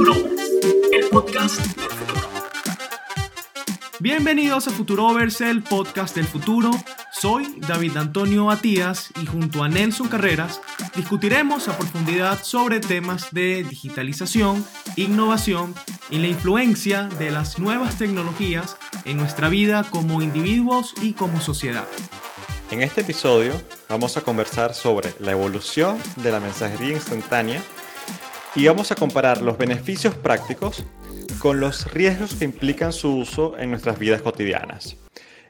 Futuro, el podcast del futuro. Bienvenidos a Futurovers, el podcast del futuro. Soy David Antonio Matías y junto a Nelson Carreras discutiremos a profundidad sobre temas de digitalización, innovación y la influencia de las nuevas tecnologías en nuestra vida como individuos y como sociedad. En este episodio vamos a conversar sobre la evolución de la mensajería instantánea y vamos a comparar los beneficios prácticos con los riesgos que implican su uso en nuestras vidas cotidianas.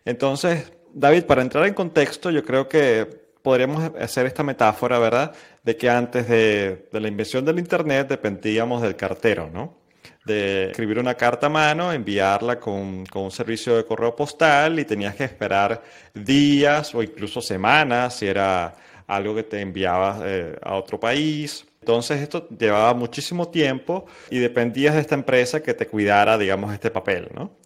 Entonces, David, para entrar en contexto, yo creo que podríamos hacer esta metáfora, ¿verdad? De que antes de, la invención del Internet dependíamos del cartero, ¿no? De escribir una carta a mano, enviarla con, un servicio de correo postal y tenías que esperar días o incluso semanas si era algo que te enviaba eh, a otro país. Entonces esto llevaba muchísimo tiempo y dependías de esta empresa que te cuidara, digamos, este papel, ¿no?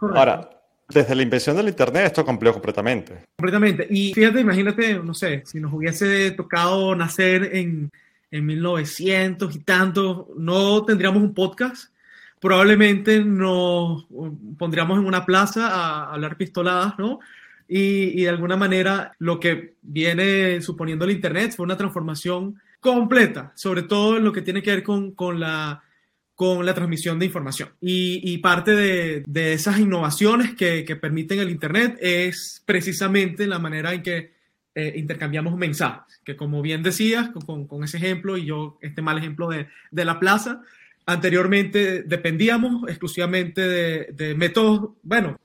Ahora, desde la invención del Internet esto cambió completamente. Completamente. Y fíjate, imagínate, no sé, si nos hubiese tocado nacer en, en 1900 y tanto, no tendríamos un podcast. Probablemente nos pondríamos en una plaza a hablar pistoladas, ¿no? Y, y de alguna manera lo que viene suponiendo el Internet fue una transformación completa, sobre todo en lo que tiene que ver con, con, la, con la transmisión de información. Y, y parte de, de, esas innovaciones que, que, permiten el Internet es precisamente la manera en que eh, intercambiamos mensajes, que como bien decías, con, con, ese ejemplo y yo este mal ejemplo de, de la plaza, anteriormente dependíamos exclusivamente de, de métodos, bueno,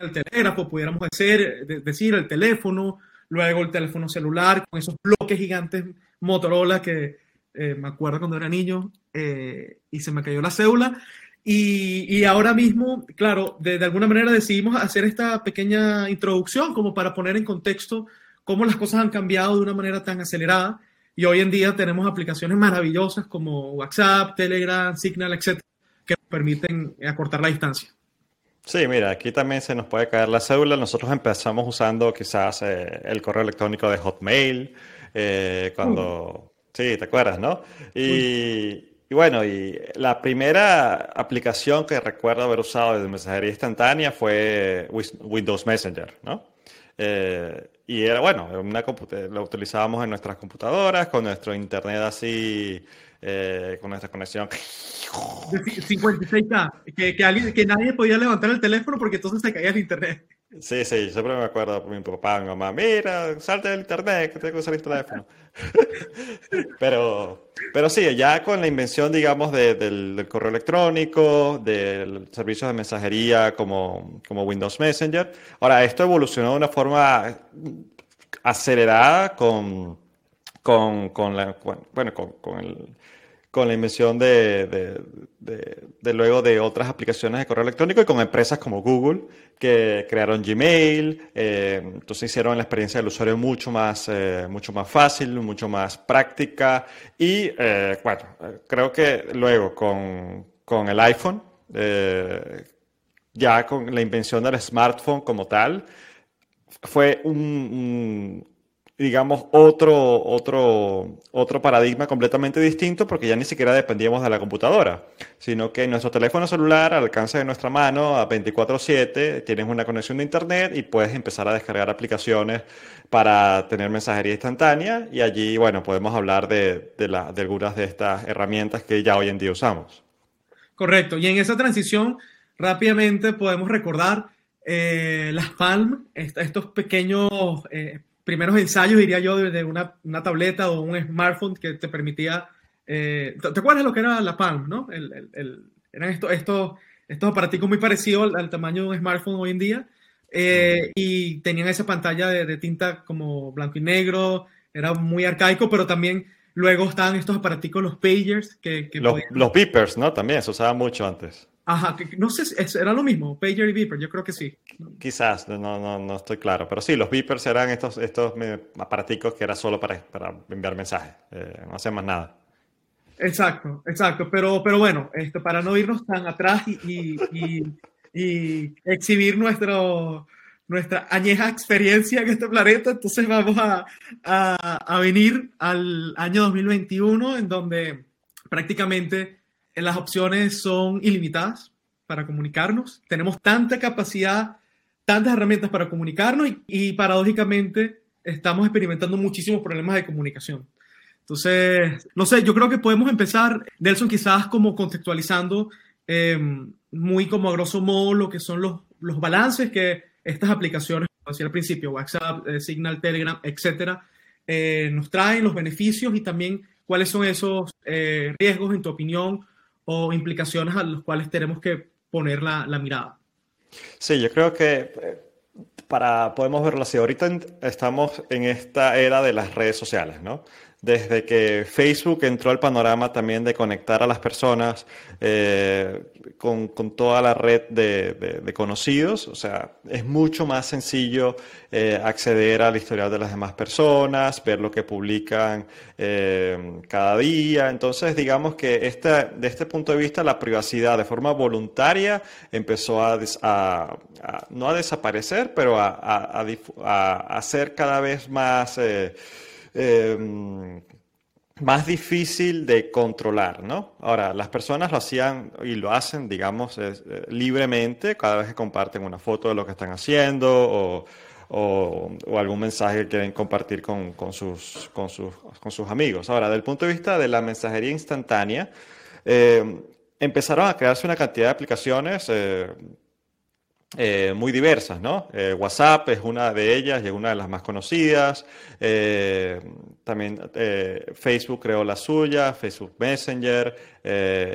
el telégrafo, pudiéramos decir, decir el teléfono, luego el teléfono celular con esos bloques gigantes Motorola que eh, me acuerdo cuando era niño eh, y se me cayó la cédula. Y, y ahora mismo, claro, de, de, alguna manera decidimos hacer esta pequeña introducción como para poner en contexto cómo las cosas han cambiado de una manera tan acelerada. Y hoy en día tenemos aplicaciones maravillosas como WhatsApp, Telegram, Signal, etcétera, que permiten acortar la distancia. Sí, mira, aquí también se nos puede caer la cédula. Nosotros empezamos usando quizás eh, el correo electrónico de Hotmail, eh, cuando... Sí, te acuerdas, ¿no? Y, y, bueno, y la primera aplicación que recuerdo haber usado de mensajería instantánea fue Windows Messenger, ¿no? Eh, y era, bueno, una lo utilizábamos en nuestras computadoras, con nuestro internet así, eh, con nuestra conexión. 56K, que, que, que nadie podía levantar el teléfono porque entonces se caía el internet. Sí, sí, siempre me acuerdo por mi papá, mi mamá, mira, salte del internet, que tengo que usar el teléfono. pero, pero sí, ya con la invención, digamos, de, del, del, correo electrónico, del servicio de mensajería como, como Windows Messenger, ahora esto evolucionó de una forma acelerada con, con, con la, bueno, con, con el con la invención de, luego de otras aplicaciones de correo electrónico y con empresas como Google que crearon Gmail, eh, entonces hicieron la experiencia del usuario mucho más, eh, mucho más fácil, mucho más práctica y eh, bueno, creo que luego con, con el iPhone, eh, ya con la invención del smartphone como tal, fue un digamos, otro, otro, otro paradigma completamente distinto porque ya ni siquiera dependíamos de la computadora, sino que nuestro teléfono celular al alcance de nuestra mano a 24/7 tienes una conexión de internet y puedes empezar a descargar aplicaciones para tener mensajería instantánea y allí, bueno, podemos hablar de, de, la, de algunas de estas herramientas que ya hoy en día usamos. Correcto, y en esa transición rápidamente podemos recordar eh, las Palm, estos pequeños... Eh, primeros ensayos, diría yo, de una, una tableta o un smartphone que te permitía... Eh, ¿Te acuerdas lo que era la Palm, no? El, el, el, eran estos, estos, estos aparaticos muy parecidos al, al, tamaño de un smartphone hoy en día. Eh, y tenían esa pantalla de, de, tinta como blanco y negro, era muy arcaico, pero también luego estaban estos aparaticos, los pagers, que... que los, podían... los beepers, ¿no? También se usaba mucho antes. Ajá, no sé, era lo mismo, pager y beeper, yo creo que sí. Quizás, no, no, no estoy claro, pero sí, los beepers eran estos, estos aparaticos que era solo para, para enviar mensajes, eh, no hacían más nada. Exacto, exacto, pero, pero bueno, esto, para no irnos tan atrás y, y, y exhibir nuestro, nuestra añeja experiencia en este planeta, entonces vamos a, a, a venir al año 2021 en donde prácticamente las opciones son ilimitadas para comunicarnos. Tenemos tanta capacidad, tantas herramientas para comunicarnos y, paradójicamente estamos experimentando muchísimos problemas de comunicación. Entonces, no sé, yo creo que podemos empezar, Nelson, quizás como contextualizando eh, muy como a grosso modo lo que son los, los balances que estas aplicaciones, como decía al principio, WhatsApp, eh, Signal, Telegram, etcétera, eh, nos traen, los beneficios y también cuáles son esos eh, riesgos, en tu opinión, o implicaciones a los cuales tenemos que poner la, la mirada. Sí, yo creo que eh, para, podemos verlo así. Ahorita estamos en esta era de las redes sociales, ¿no? Desde que Facebook entró al panorama también de conectar a las personas eh, con, toda la red de, conocidos, o sea, es mucho más sencillo eh, acceder al historial de las demás personas, ver lo que publican eh, cada día. Entonces, digamos que esta, de este punto de vista, la privacidad de forma voluntaria empezó a, no a desaparecer, pero a, a- ser cada vez más, eh, eh, más difícil de controlar, ¿no? Ahora, las personas lo hacían y lo hacen, digamos, es, eh, libremente cada vez que comparten una foto de lo que están haciendo o, o- o algún mensaje que quieren compartir con, con sus, con sus, con sus amigos. Ahora, desde el punto de vista de la mensajería instantánea, eh, empezaron a crearse una cantidad de aplicaciones eh, muy diversas, ¿no? Eh, WhatsApp es una de ellas y es una de las más conocidas. Eh, también Facebook creó la suya, Facebook Messenger,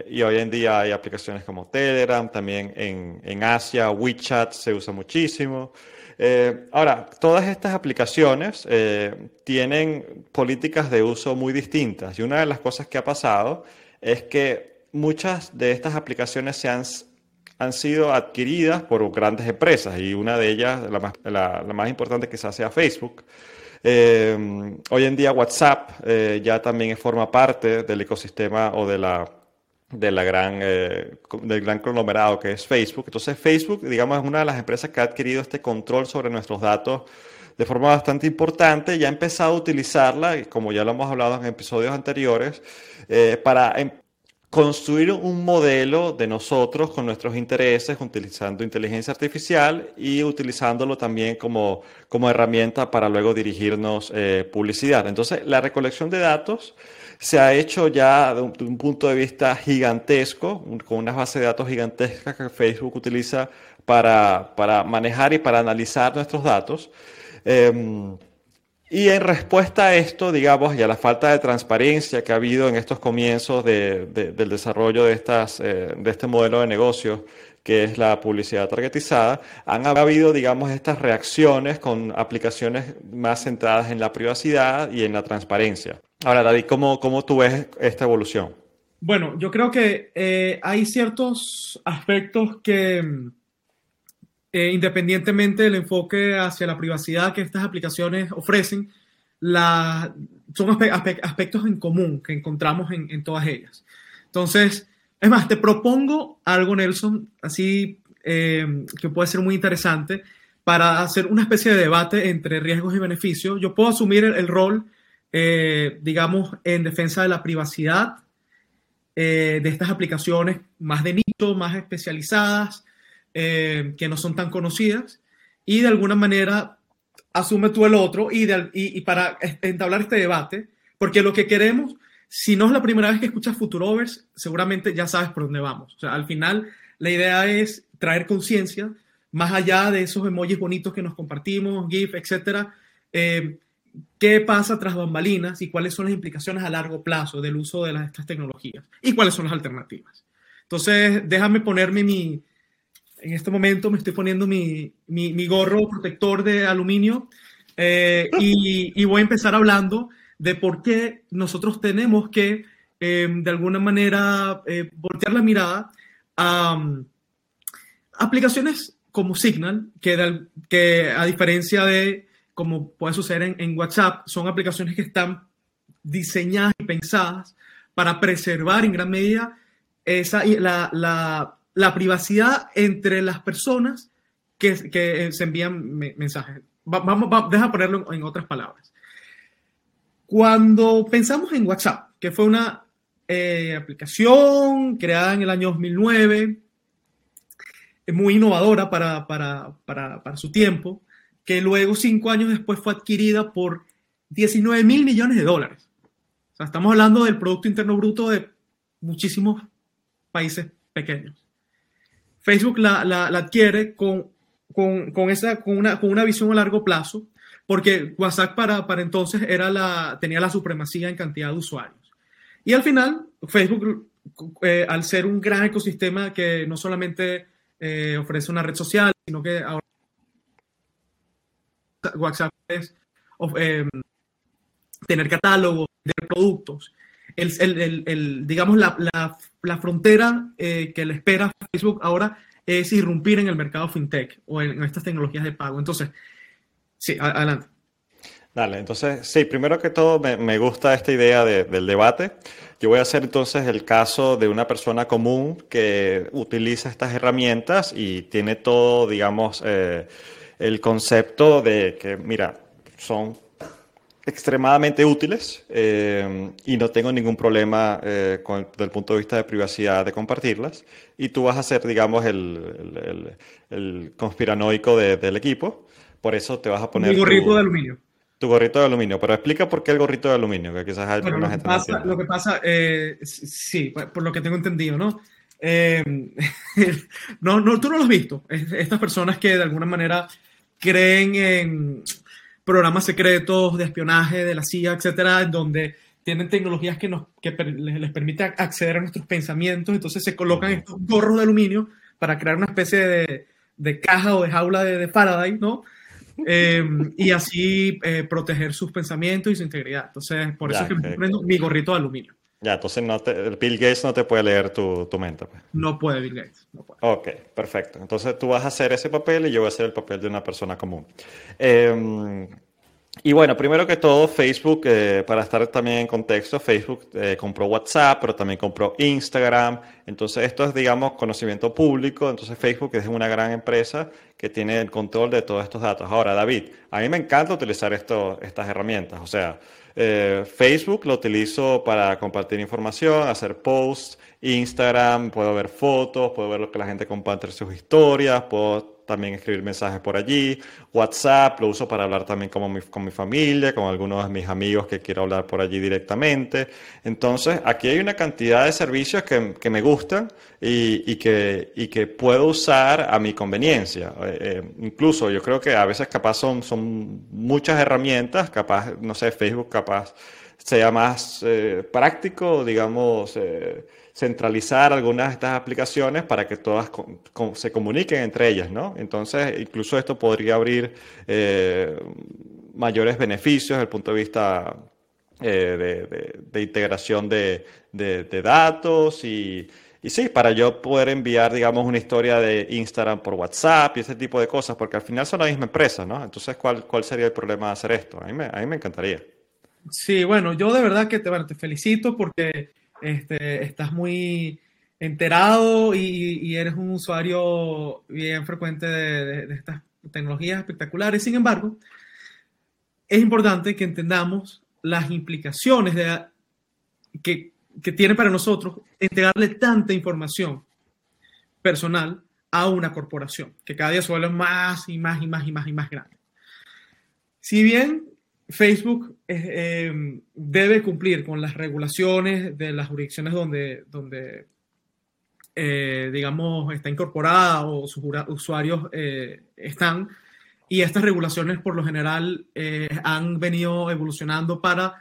y hoy en día hay aplicaciones como Telegram, también en, en Asia, WeChat se usa muchísimo. Ahora, todas estas aplicaciones tienen políticas de uso muy distintas y una de las cosas que ha pasado es que muchas de estas aplicaciones se han han sido adquiridas por grandes empresas y una de ellas, la más, la, más importante quizás sea Facebook. Eh, hoy en día WhatsApp eh, ya también forma parte del ecosistema o de la, de la gran, eh, del gran conglomerado que es Facebook. Entonces Facebook, digamos, es una de las empresas que ha adquirido este control sobre nuestros datos de forma bastante importante y ha empezado a utilizarla, como ya lo hemos hablado en episodios anteriores, para em construir un modelo de nosotros con nuestros intereses, utilizando inteligencia artificial y utilizándolo también como, como herramienta para luego dirigirnos eh, publicidad. Entonces, la recolección de datos se ha hecho ya de un, punto de vista gigantesco, con una base de datos gigantesca que Facebook utiliza para, para manejar y para analizar nuestros datos. Eh, y en respuesta a esto, digamos, y a la falta de transparencia que ha habido en estos comienzos de, de, del desarrollo eh, de este modelo de negocio, que es la publicidad targetizada, han habido, digamos, estas reacciones con aplicaciones más centradas en la privacidad y en la transparencia. Ahora, David, ¿cómo, tú ves esta evolución? Bueno, yo creo que eh, hay ciertos aspectos que, eh, independientemente del enfoque hacia la privacidad que estas aplicaciones ofrecen, son aspe aspe aspectos en común que encontramos en, todas ellas. Entonces, es más, te propongo algo, Nelson, así eh, que puede ser muy interesante para hacer una especie de debate entre riesgos y beneficios. Yo puedo asumir el, rol, eh, digamos, en defensa de la privacidad de estas aplicaciones más de nicho, más especializadas, eh, que no son tan conocidas, y de alguna manera asume tú el otro, y, para entablar este debate, porque lo que queremos, si no es la primera vez que escuchas Futurovers, seguramente ya sabes por dónde vamos. O sea, al final la idea es traer conciencia, más allá de esos emojis bonitos que nos compartimos, GIF, etcétera, eh, qué pasa tras bambalinas y cuáles son las implicaciones a largo plazo del uso de estas tecnologías y cuáles son las alternativas. Entonces, déjame ponerme mi, en este momento me estoy poniendo mi, mi, gorro protector de aluminio eh, y, voy a empezar hablando de por qué nosotros tenemos que, eh, de alguna manera, eh, voltear la mirada a um, aplicaciones como Signal, que, a diferencia de como puede suceder en, WhatsApp, son aplicaciones que están diseñadas y pensadas para preservar en gran medida esa, la, la privacidad entre las personas que, que se envían me, mensajes. Va, vamos, va, deja ponerlo en, en, otras palabras. Cuando pensamos en WhatsApp, que fue una eh, aplicación creada en el año 2009, muy innovadora para, para, para, para su tiempo, que luego, cinco años después, fue adquirida por 19 mil millones de dólares. O sea, estamos hablando del Producto Interno Bruto de muchísimos países pequeños. Facebook la, la, adquiere con, con, con, esa, con, una, con una visión a largo plazo, porque WhatsApp para, para entonces era la, tenía la supremacía en cantidad de usuarios. Y al final, Facebook, eh, al ser un gran ecosistema que no solamente eh, ofrece una red social, sino que ahora WhatsApp es eh, tener catálogos de productos. El, el, el, digamos, la, la, la frontera eh, que le espera a Facebook ahora es irrumpir en el mercado fintech o en, en estas tecnologías de pago. Entonces, sí, adelante. Dale, entonces, sí, primero que todo me, me gusta esta idea de, del debate. Yo voy a hacer entonces el caso de una persona común que utiliza estas herramientas y tiene todo, digamos, eh, el concepto de que, mira, son extremadamente útiles eh, y no tengo ningún problema eh, con el, desde el punto de vista de privacidad de compartirlas. Y tú vas a ser, digamos, el, el, el conspiranoico de, del equipo. Por eso te vas a poner... Mi gorrito tu, de aluminio. Tu gorrito de aluminio. Pero explica por qué el gorrito de aluminio, que quizás hay Bueno, lo que gente no pasa, entiende. lo que pasa eh, sí, por por lo que tengo entendido, ¿no? Eh, no, no, tú no lo has visto. Es- Estas personas que de alguna manera creen en programas secretos de espionaje de la CIA, etcétera, en donde tienen tecnologías que, nos, que per- les, les permiten acceder a nuestros pensamientos, entonces se colocan estos gorros de aluminio para crear una especie de, de caja o de jaula de, de Faraday, ¿no? Eh, y así eh, proteger sus pensamientos y su integridad. Entonces, por eso Ya, es que me mi gorrito de aluminio. Ya, entonces no te, Bill Gates no te puede leer tu, tu mente. Pues. No puede Bill Gates. No puede. Ok, perfecto. Entonces tú vas a hacer ese papel y yo voy a hacer el papel de una persona común. Eh, y bueno, primero que todo, Facebook, eh, para estar también en contexto, Facebook eh, compró WhatsApp, pero también compró Instagram. Entonces esto es, digamos, conocimiento público. Entonces Facebook es una gran empresa que tiene el control de todos estos datos. Ahora, David, a mí me encanta utilizar esto, estas herramientas. O sea, eh, Facebook lo utilizo para compartir información, hacer posts, Instagram, puedo ver fotos, puedo ver lo que la gente comparte sus historias, puedo también escribir mensajes por allí. WhatsApp lo uso para hablar también con mi, con mi familia, con algunos de mis amigos que quiero hablar por allí directamente. Entonces, aquí hay una cantidad de servicios que, que me gustan y, y que, y que puedo usar a mi conveniencia. Eh, eh, incluso yo creo que a veces capaz son, son muchas herramientas, capaz, no sé, Facebook capaz sea más eh, práctico, digamos, centralizar algunas de estas aplicaciones para que todas se comuniquen entre ellas, ¿no? Entonces, incluso esto podría abrir eh, mayores beneficios desde el punto de vista eh, de, integración de datos y, y sí, para yo poder enviar, digamos, una historia de Instagram por WhatsApp y ese tipo de cosas, porque al final son la misma empresa, ¿no? Entonces, ¿cuál, cuál sería el problema de hacer esto? A mí me, a mí me encantaría. Sí, bueno, yo de verdad que te, bueno, te felicito porque este, estás muy enterado y, y eres un usuario bien frecuente de, de- de estas tecnologías espectaculares. Sin embargo, es importante que entendamos las implicaciones que tiene para nosotros entregarle tanta información personal a una corporación, que cada día se vuelve más y más y más y más y más grande. Si bien Facebook eh, eh, debe cumplir con las regulaciones de las jurisdicciones donde, donde eh, digamos, está incorporada o sus usuarios eh, están. Y estas regulaciones, por lo general, han venido evolucionando para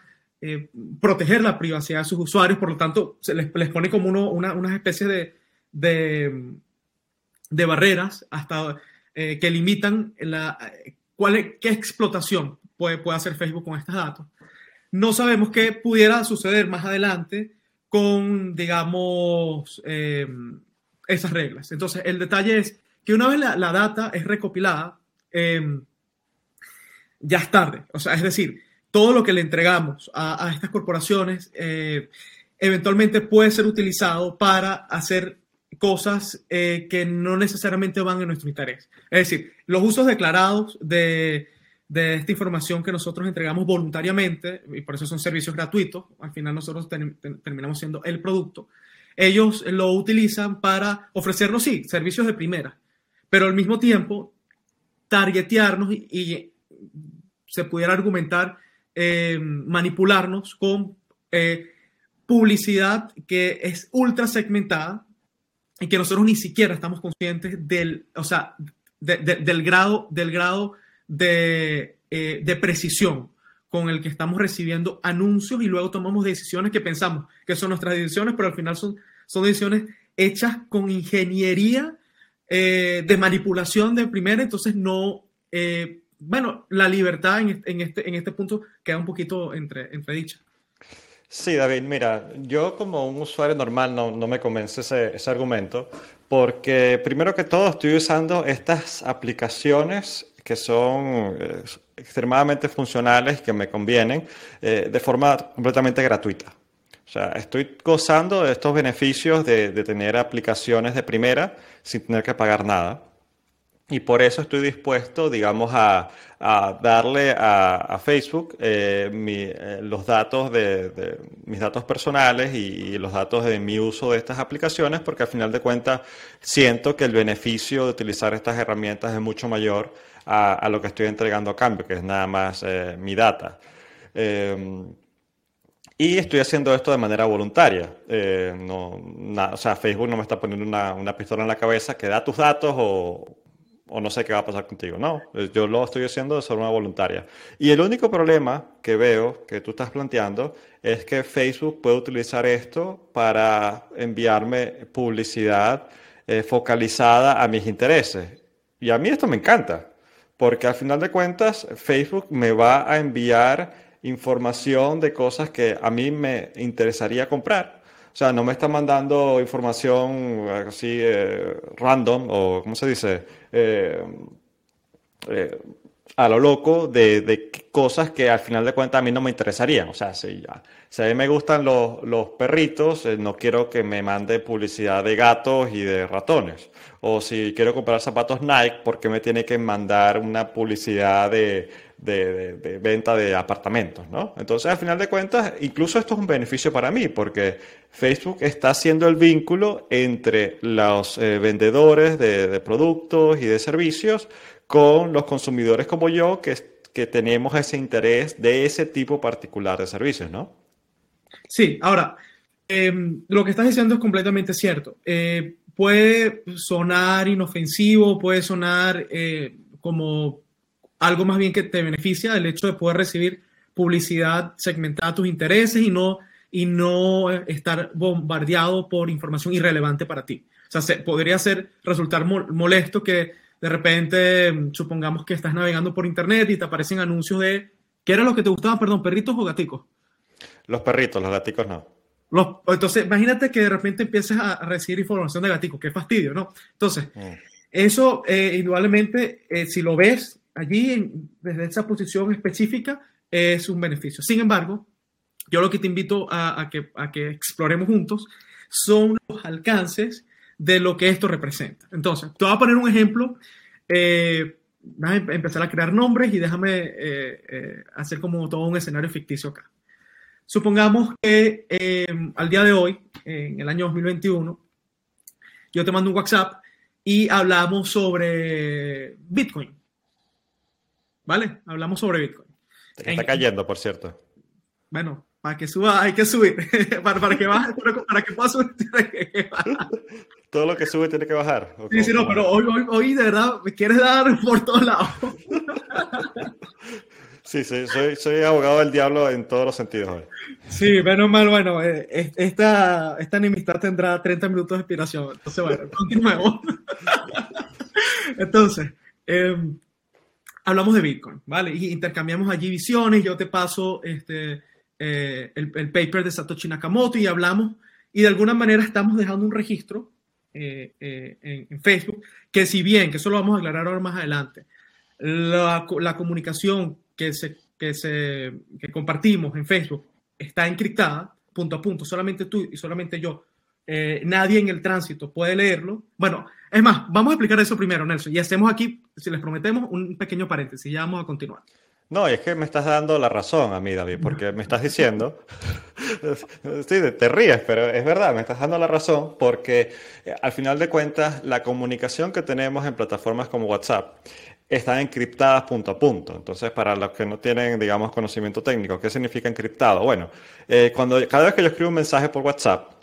proteger la privacidad de sus usuarios. Por lo tanto, se les, les pone como uno, una, unas especies de, de, de barreras hasta que limitan la, cuál qué explotación puede, puede hacer Facebook con estos datos. No sabemos qué pudiera suceder más adelante con, digamos, eh, esas reglas. Entonces, el detalle es que una vez la, la data es recopilada, eh, ya es tarde. O sea, es decir, todo lo que le entregamos a, a estas corporaciones eh, eventualmente puede ser utilizado para hacer cosas eh, que no necesariamente van en nuestro interés. Es decir, los usos declarados de, de esta información que nosotros entregamos voluntariamente, y por eso son servicios gratuitos, al final nosotros terminamos siendo el producto, ellos lo utilizan para ofrecernos, sí, servicios de primera, pero al mismo tiempo targetearnos y, se pudiera argumentar eh, manipularnos con eh, publicidad que es ultra segmentada y que nosotros ni siquiera estamos conscientes del, o sea, del grado, del grado de, eh, de, precisión con el que estamos recibiendo anuncios y luego tomamos decisiones que pensamos que son nuestras decisiones, pero al final son, son decisiones hechas con ingeniería de manipulación de primera, entonces no, eh, bueno, la libertad en, este, en este punto queda un poquito entre, entredicha. Sí, David, mira, yo como un usuario normal no, no me convence ese, ese, argumento, porque primero que todo estoy usando estas aplicaciones que son eh, extremadamente funcionales, que me convienen, eh, de forma completamente gratuita. O sea, estoy gozando de estos beneficios de, de tener aplicaciones de primera sin tener que pagar nada. Y por eso estoy dispuesto, digamos, a, darle a, Facebook eh, eh, los datos de, mis datos personales y, los datos de mi uso de estas aplicaciones, porque al final de cuentas siento que el beneficio de utilizar estas herramientas es mucho mayor a, lo que estoy entregando a cambio, que es nada más eh, mi data. y estoy haciendo esto de manera voluntaria. no, o sea, Facebook no me está poniendo una, una pistola en la cabeza que da tus datos o o no sé qué va a pasar contigo. No, yo lo estoy haciendo de forma voluntaria. Y el único problema que veo que tú estás planteando es que Facebook puede utilizar esto para enviarme publicidad eh, focalizada a mis intereses. Y a mí esto me encanta, porque al final de cuentas Facebook me va a enviar información de cosas que a mí me interesaría comprar. O sea, no me está mandando información así eh, random o, ¿cómo se dice? Eh, eh, a lo loco de, cosas que al final de cuentas a mí no me interesarían. O sea, si, ya, si a mí me gustan los, los perritos, no quiero que me mande publicidad de gatos y de ratones. O si quiero comprar zapatos Nike, ¿por qué me tiene que mandar una publicidad de, de, venta de apartamentos, ¿no? Entonces, al final de cuentas, incluso esto es un beneficio para mí, porque Facebook está haciendo el vínculo entre los eh, vendedores de, productos y de servicios con los consumidores como yo, que, que tenemos ese interés de ese tipo particular de servicios, ¿no? Sí, ahora, em, lo que estás diciendo es completamente cierto. Eh, puede sonar inofensivo, puede sonar eh, como algo más bien que te beneficia el hecho de poder recibir publicidad segmentada a tus intereses y no, y no estar bombardeado por información irrelevante para ti. O sea, podría ser, resultar molesto que de repente, supongamos que estás navegando por internet y te aparecen anuncios de, ¿qué era lo que te gustaba, perdón, perritos o gaticos? Los perritos, los gaticos no. Los, entonces, imagínate que de repente empieces a recibir información de gaticos, qué fastidio, ¿no? Entonces, mm. eso eh, indudablemente, eh, si lo ves allí, desde esa posición específica, es un beneficio. Sin embargo, yo lo que te invito a, que, a que exploremos juntos son los alcances de lo que esto representa. Entonces, te voy a poner un ejemplo. Eh, a em-, empezar a crear nombres y déjame eh, eh, hacer como todo un escenario ficticio acá. Supongamos que em, al día de hoy, en el año 2021, yo te mando un WhatsApp y hablamos sobre Bitcoin. ¿Vale? Hablamos sobre Bitcoin. está cayendo, por cierto. Bueno, para que suba hay que subir. para, para, que baje, para que pueda subir Todo lo que sube tiene que bajar. Sí, sí, no, pero hoy, hoy, hoy de verdad me quieres dar por todos lados. Sí, sí, soy, soy abogado del diablo en todos los sentidos hoy. Sí, menos mal, bueno, eh, esta, esta enemistad tendrá 30 minutos de inspiración. Entonces, bueno, continuemos. Entonces, eh, hablamos de Bitcoin, ¿vale? Y intercambiamos allí visiones, yo te paso este, eh, el, paper de Satoshi Nakamoto y hablamos, y de alguna manera estamos dejando un registro eh, eh, en, Facebook, que si bien, que eso lo vamos a aclarar ahora más adelante, la, la comunicación que, se, que, se, que compartimos en Facebook está encriptada, punto a punto, solamente tú y solamente yo eh, nadie en el tránsito puede leerlo. Bueno, es más, vamos a explicar eso primero, Nelson, y hacemos aquí, si les prometemos, un pequeño paréntesis, ya vamos a continuar. No, es que me estás dando la razón a mí, David, porque me estás diciendo, sí, te ríes, pero es verdad, me estás dando la razón porque eh, al final de cuentas la comunicación que tenemos en plataformas como WhatsApp están encriptadas punto a punto. Entonces, para los que no tienen, digamos, conocimiento técnico, ¿qué significa encriptado? Bueno, eh, cuando, cada vez que yo escribo un mensaje por WhatsApp,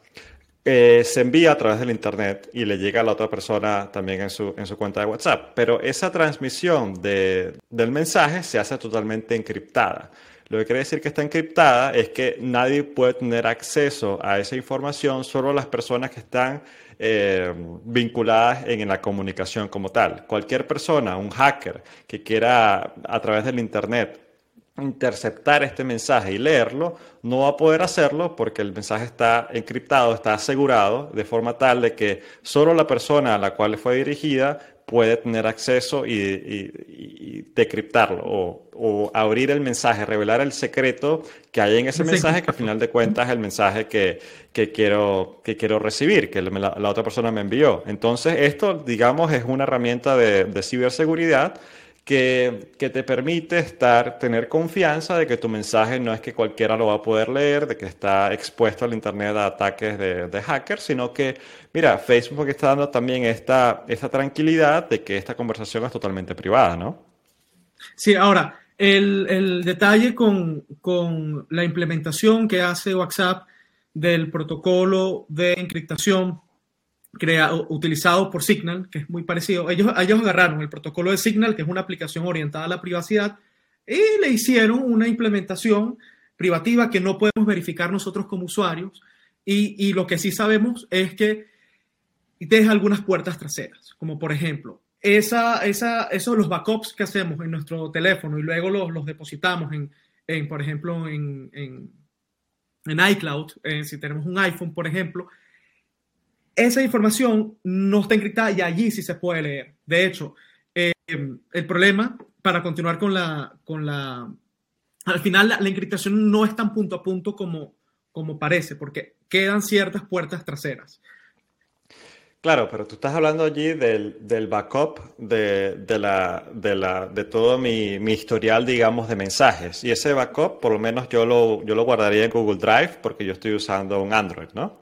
eh, se envía a través del Internet y le llega a la otra persona también en su, en su cuenta de WhatsApp. Pero esa transmisión de, del mensaje se hace totalmente encriptada. Lo que quiere decir que está encriptada es que nadie puede tener acceso a esa información, solo las personas que están eh, vinculadas en, la comunicación como tal. Cualquier persona, un hacker que quiera a través del Internet interceptar este mensaje y leerlo, no va a poder hacerlo porque el mensaje está encriptado, está asegurado de forma tal de que solo la persona a la cual fue dirigida puede tener acceso y, decriptarlo o, abrir el mensaje, revelar el secreto que hay en ese mensaje, que al final de cuentas es el mensaje que, quiero, que quiero recibir, que la, otra persona me envió. Entonces, esto, digamos, es una herramienta de, de ciberseguridad que, te permite estar, tener confianza de que tu mensaje no es que cualquiera lo va a poder leer, de que está expuesto al Internet a ataques de, hackers, sino que, mira, Facebook está dando también esta, esta tranquilidad de que esta conversación es totalmente privada, ¿no? Sí, ahora, el, el detalle con, con la implementación que hace WhatsApp del protocolo de encriptación creado, utilizado por Signal, que es muy parecido. Ellos, ellos agarraron el protocolo de Signal, que es una aplicación orientada a la privacidad, y le hicieron una implementación privativa que no podemos verificar nosotros como usuarios. Y, y lo que sí sabemos es que deja algunas puertas traseras, como por ejemplo, esa, esa, esos los backups que hacemos en nuestro teléfono y luego los, los depositamos en, en, por ejemplo, en, en, en iCloud, eh, si tenemos un iPhone, por ejemplo, esa información no está encriptada y allí sí se puede leer. De hecho, eh, el problema, para continuar con la, con la, al final la, encriptación no es tan punto a punto como, como parece, porque quedan ciertas puertas traseras. Claro, pero tú estás hablando allí del, del backup de, de, la, de, la, de todo mi, mi, historial, digamos, de mensajes. Y ese backup, por lo menos yo lo, yo lo guardaría en Google Drive porque yo estoy usando un Android, ¿no?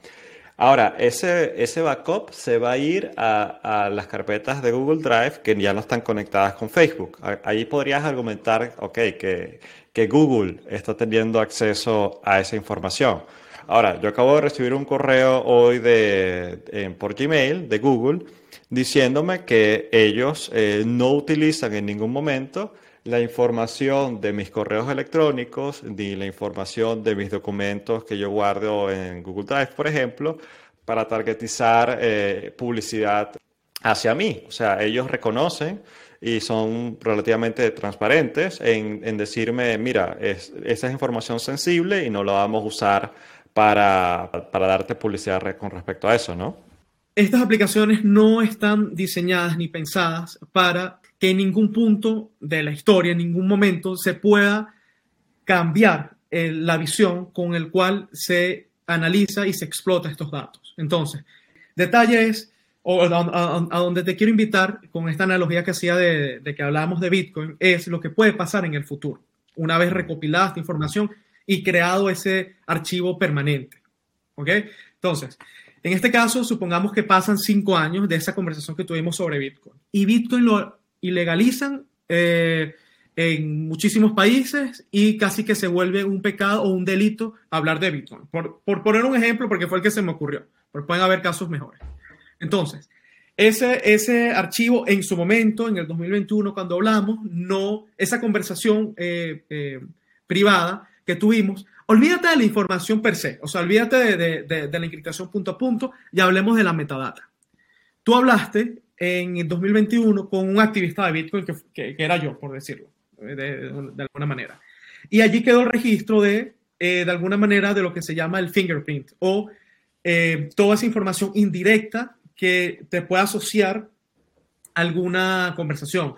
Ahora, ese, ese backup se va a ir a, las carpetas de Google Drive que ya no están conectadas con Facebook. Ahí podrías argumentar, ok, que, que Google está teniendo acceso a esa información. Ahora, yo acabo de recibir un correo hoy de, por Gmail de Google diciéndome que ellos eh, no utilizan en ningún momento la información de mis correos electrónicos ni la información de mis documentos que yo guardo en Google Drive, por ejemplo, para targetizar eh, publicidad hacia mí. O sea, ellos reconocen y son relativamente transparentes en, decirme, mira, es, esa es información sensible y no la vamos a usar para, para darte publicidad con respecto a eso, ¿no? Estas aplicaciones no están diseñadas ni pensadas para que en ningún punto de la historia, en ningún momento, se pueda cambiar eh, la visión con el cual se analiza y se explota estos datos. Entonces, detalle es, o a, donde te quiero invitar con esta analogía que hacía de, de que hablábamos de Bitcoin, es lo que puede pasar en el futuro, una vez recopilada esta información y creado ese archivo permanente. ¿Ok? Entonces, en este caso, supongamos que pasan cinco años de esa conversación que tuvimos sobre Bitcoin y Bitcoin lo ilegalizan eh, en muchísimos países y casi que se vuelve un pecado o un delito hablar de Bitcoin. Por, por poner un ejemplo, porque fue el que se me ocurrió, pero pueden haber casos mejores. Entonces, ese, ese archivo en su momento, en el 2021, cuando hablamos, no, esa conversación eh, eh, privada que tuvimos, olvídate de la información per se, o sea, olvídate de, de, la encriptación punto a punto y hablemos de la metadata. Tú hablaste en el 2021 con un activista de Bitcoin que, que, era yo, por decirlo, de, de, alguna manera. Y allí quedó el registro de, eh, de alguna manera, de lo que se llama el fingerprint o eh, toda esa información indirecta que te puede asociar a alguna conversación.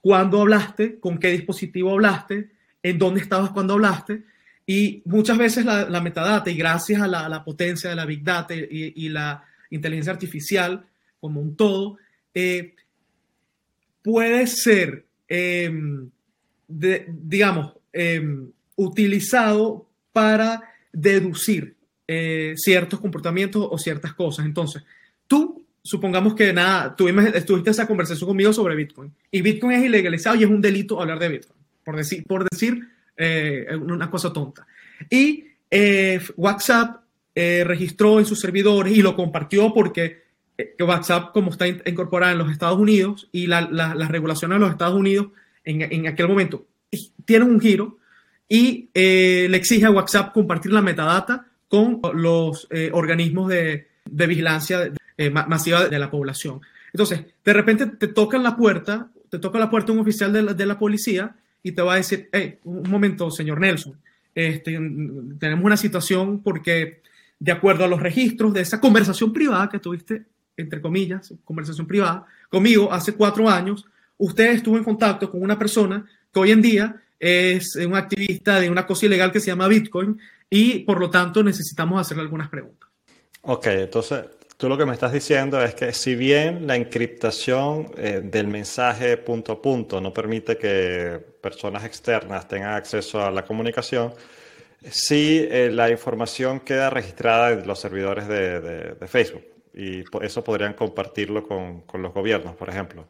¿Cuándo hablaste? ¿Con qué dispositivo hablaste? ¿En dónde estabas cuando hablaste? Y muchas veces la, metadata, y gracias a la, potencia de la Big Data y, la inteligencia artificial como un todo, eh, puede ser, em, digamos, em, utilizado para deducir eh, ciertos comportamientos o ciertas cosas. Entonces, tú, supongamos que nada, tuvimos, estuviste esa conversación conmigo sobre Bitcoin y Bitcoin es ilegalizado y es un delito hablar de Bitcoin, por decir, por decir eh, una cosa tonta. Y WhatsApp registró en sus servidores y lo compartió porque WhatsApp, como está incorporada en los Estados Unidos y las regulaciones de los Estados Unidos en, en aquel momento tienen un giro y le exige a WhatsApp compartir la metadata con los eh, organismos de, vigilancia eh, masiva de la población. Entonces, de repente te tocan la puerta, te toca la puerta un oficial de la, policía y te va a decir, hey, un momento, señor Nelson, este, tenemos una situación porque de acuerdo a los registros de esa conversación privada que tuviste, entre comillas, conversación privada, conmigo hace cuatro años, usted estuvo en contacto con una persona que hoy en día es un activista de una cosa ilegal que se llama Bitcoin y por lo tanto necesitamos hacerle algunas preguntas. Ok, entonces tú lo que me estás diciendo es que si bien la encriptación eh, del mensaje punto a punto no permite que personas externas tengan acceso a la comunicación, sí eh, la información queda registrada en los servidores de, Facebook y eso podrían compartirlo con, con los gobiernos, por ejemplo.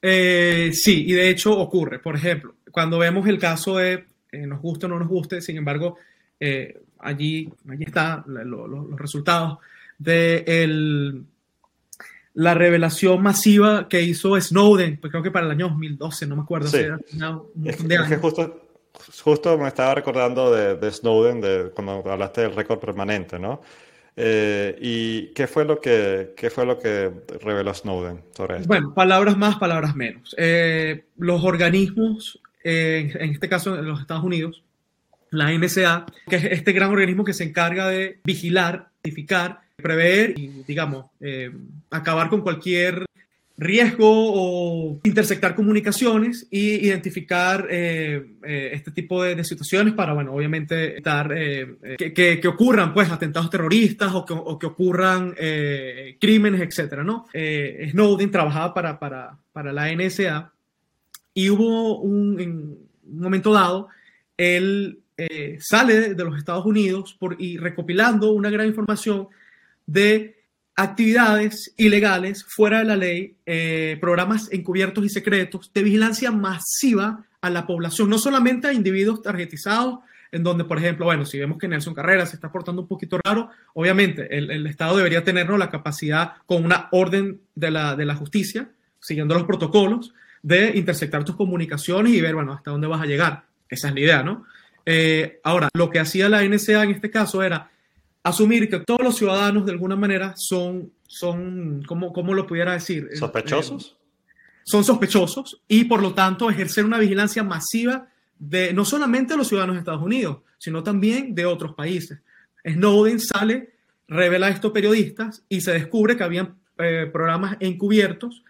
Eh, sí, y de hecho ocurre. Por ejemplo, cuando vemos el caso de nos guste o no nos guste, sin embargo, eh, allí, allí están los resultados de la revelación masiva que hizo Snowden, pues creo que para el año 2012, no me acuerdo. Sí. es, justo, justo me estaba recordando de, Snowden, de cuando hablaste del récord permanente, ¿no? Eh, ¿Y qué fue, lo que, qué fue lo que reveló Snowden sobre esto? Bueno, palabras más, palabras menos. Eh, los organismos, en este caso en los Estados Unidos, la NSA, que es este gran organismo que se encarga de vigilar, identificar, prever y, digamos, eh, acabar con cualquier riesgo o intersectar comunicaciones y identificar eh, eh, este tipo de, situaciones para, bueno, obviamente, dar, que, que, ocurran, pues, atentados terroristas o que, o que ocurran crímenes, etcétera, ¿no? Snowden trabajaba para, para, para, la NSA y hubo un, en un momento dado, él eh, sale de los Estados Unidos por, y recopilando una gran información de actividades ilegales fuera de la ley, eh, programas encubiertos y secretos de vigilancia masiva a la población, no solamente a individuos targetizados, en donde, por ejemplo, bueno, si vemos que Nelson Carrera se está portando un poquito raro, obviamente el, Estado debería tener la capacidad con una orden de la, de la justicia, siguiendo los protocolos, de interceptar tus comunicaciones y ver, bueno, hasta dónde vas a llegar. Esa es la idea, ¿no? Eh, ahora, lo que hacía la NSA en este caso era asumir que todos los ciudadanos de alguna manera son, son ¿cómo, cómo lo pudiera decir? Eh, ¿Sospechosos? son sospechosos y por lo tanto ejercer una vigilancia masiva de no solamente de los ciudadanos de Estados Unidos, sino también de otros países. Snowden sale, revela a estos periodistas y se descubre que habían eh, programas encubiertos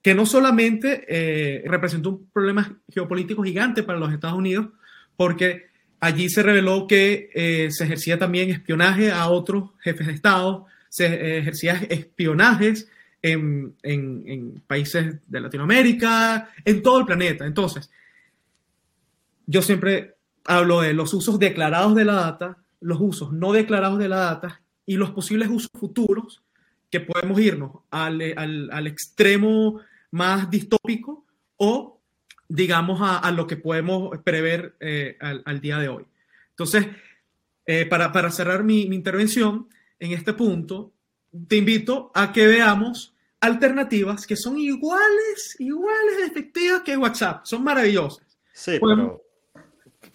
que no solamente representó un problema geopolítico gigante para los Estados Unidos, porque Allí se reveló que eh, se ejercía también espionaje a otros jefes de Estado, se eh, ejercía espionajes en, países de Latinoamérica, en todo el planeta. Entonces, yo siempre hablo de los usos declarados de la data, los usos no declarados de la data y los posibles usos futuros que podemos irnos al, al extremo más distópico o digamos, a, lo que podemos prever eh, al, día de hoy. Entonces, eh, para, para, cerrar mi, intervención en este punto, te invito a que veamos alternativas que son iguales, iguales de efectivas que WhatsApp. Son maravillosas. Sí, pero,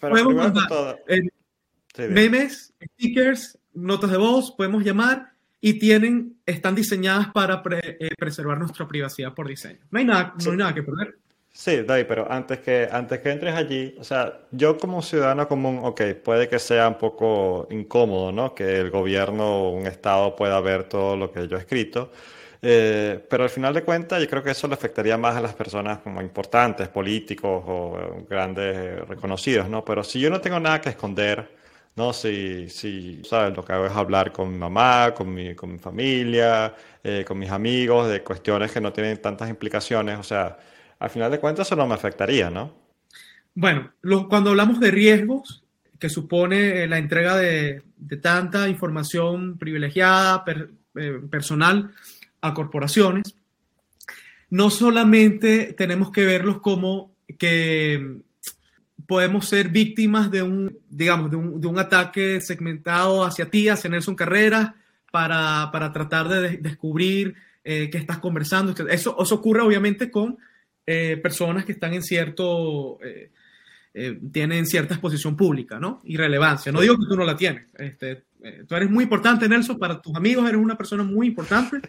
podemos mandar, eh, memes, stickers, notas de voz, podemos llamar y tienen, están diseñadas para preservar nuestra privacidad por diseño. No hay nada, no hay nada que perder. Sí, David, pero antes que, antes que entres allí, o sea, yo como ciudadano común, ok, puede que sea un poco incómodo, ¿no? Que el gobierno o un estado pueda ver todo lo que yo he escrito, eh, pero al final de cuentas yo creo que eso le afectaría más a las personas como importantes, políticos o grandes reconocidos, ¿no? Pero si yo no tengo nada que esconder, ¿no? Si, si ¿sabes? Lo que hago es hablar con mi mamá, con mi, con mi familia, eh, con mis amigos, de cuestiones que no tienen tantas implicaciones, o sea, al final de cuentas eso no me afectaría, ¿no? Bueno, cuando hablamos de riesgos, que supone eh, la entrega de, tanta información privilegiada, eh, personal, a corporaciones, no solamente tenemos que verlos como que podemos ser víctimas de un, digamos, de un, ataque segmentado hacia ti, hacia Nelson Carrera, para, tratar de, descubrir eh, qué estás conversando. Eso, eso ocurre obviamente con eh, personas que están en cierto, eh, tienen cierta exposición pública, ¿no? Y relevancia. No digo que tú no la tienes. Este, tú eres muy importante, Nelson, para tus amigos eres una persona muy importante.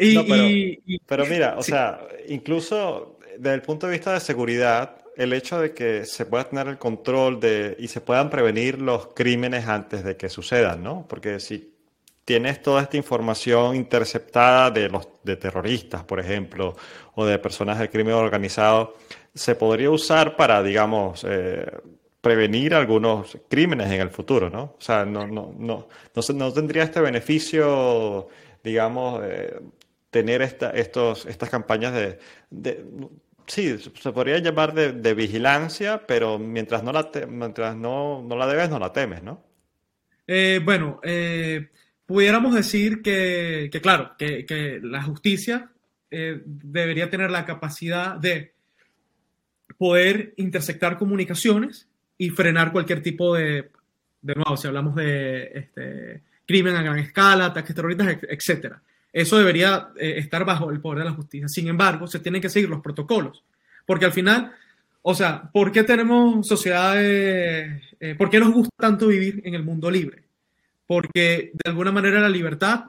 Y, pero, mira, o sea, incluso desde el punto de vista de seguridad, el hecho de que se pueda tener el control de y se puedan prevenir los crímenes antes de que sucedan, ¿no? Porque si tienes toda esta información interceptada de los de terroristas, por ejemplo, o de personas del crimen organizado, se podría usar para, digamos, eh, prevenir algunos crímenes en el futuro, ¿no? O sea, no, no, no, no, tendría este beneficio, digamos, eh, tener esta, estos, estas campañas de, sí, se podría llamar de, vigilancia, pero mientras no la, mientras no, no, la debes, no la temes, ¿no? Eh, bueno, eh, pudiéramos decir que, claro, que, la justicia eh, debería tener la capacidad de poder intersectar comunicaciones y frenar cualquier tipo de, de nuevo, si hablamos de este, crimen a gran escala, ataques terroristas, etcétera. Eso debería eh, estar bajo el poder de la justicia. Sin embargo, se tienen que seguir los protocolos, porque al final, o sea, ¿por qué tenemos sociedades, eh, por qué nos gusta tanto vivir en el mundo libre? Porque de alguna manera la libertad,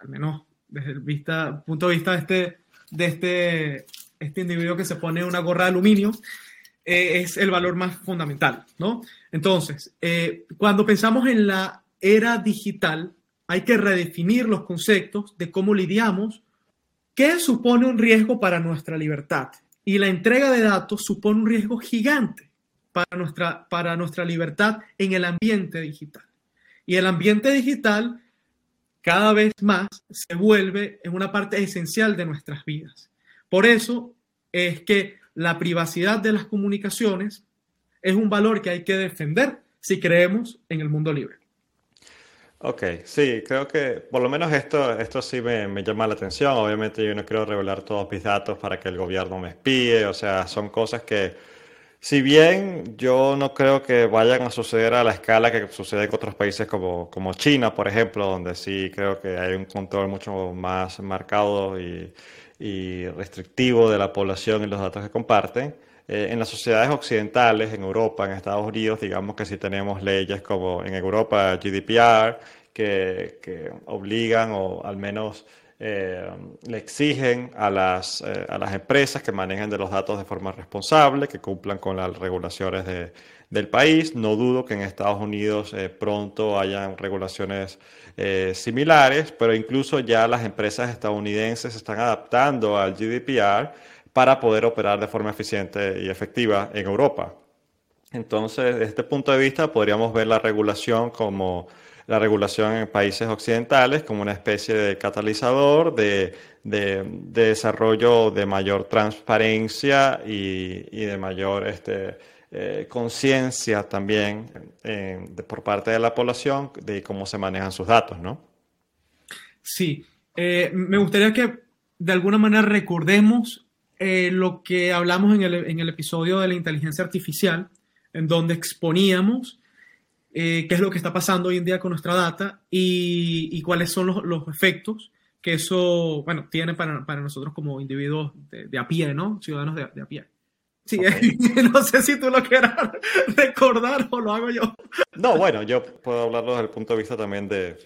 al menos desde el punto de vista de este, este, este individuo que se pone una gorra de aluminio, eh, es el valor más fundamental, ¿no? Entonces, cuando pensamos en la era digital, hay que redefinir los conceptos de cómo lidiamos, qué supone un riesgo para nuestra libertad. Y la entrega de datos supone un riesgo gigante para nuestra libertad en el ambiente digital. Y el ambiente digital cada vez más se vuelve en una parte esencial de nuestras vidas. Por eso es que la privacidad de las comunicaciones es un valor que hay que defender si creemos en el mundo libre. Ok, sí, creo que por lo menos esto, esto sí me, me, llama la atención. Obviamente yo no quiero revelar todos mis datos para que el gobierno me espíe, o sea, son cosas que, si bien yo no creo que vayan a suceder a la escala que sucede en otros países como, como China, por ejemplo, donde sí creo que hay un control mucho más marcado y, restrictivo de la población y los datos que comparten. Eh, en las sociedades occidentales, en Europa, en Estados Unidos, digamos que sí tenemos leyes como en Europa GDPR, que, obligan o al menos eh, le exigen a las, eh, a las empresas que manejen de los datos de forma responsable, que cumplan con las regulaciones de, del país. No dudo que en Estados Unidos pronto hayan regulaciones similares, pero incluso ya las empresas estadounidenses se están adaptando al GDPR para poder operar de forma eficiente y efectiva en Europa. Entonces, desde este punto de vista, podríamos ver la regulación como la regulación en países occidentales como una especie de catalizador de, desarrollo de mayor transparencia y, de mayor este, eh, conciencia también eh, por parte de la población de cómo se manejan sus datos, ¿no? Sí, eh, me gustaría que de alguna manera recordemos lo que hablamos en el, episodio de la inteligencia artificial, en donde exponíamos eh, qué es lo que está pasando hoy en día con nuestra data y, cuáles son los, efectos que eso, bueno, tiene para, nosotros como individuos de, a pie, ¿no? Ciudadanos de, a pie. Sí, no sé si tú lo quieras recordar o lo hago yo. No, bueno, yo puedo hablarlo desde el punto de vista también de,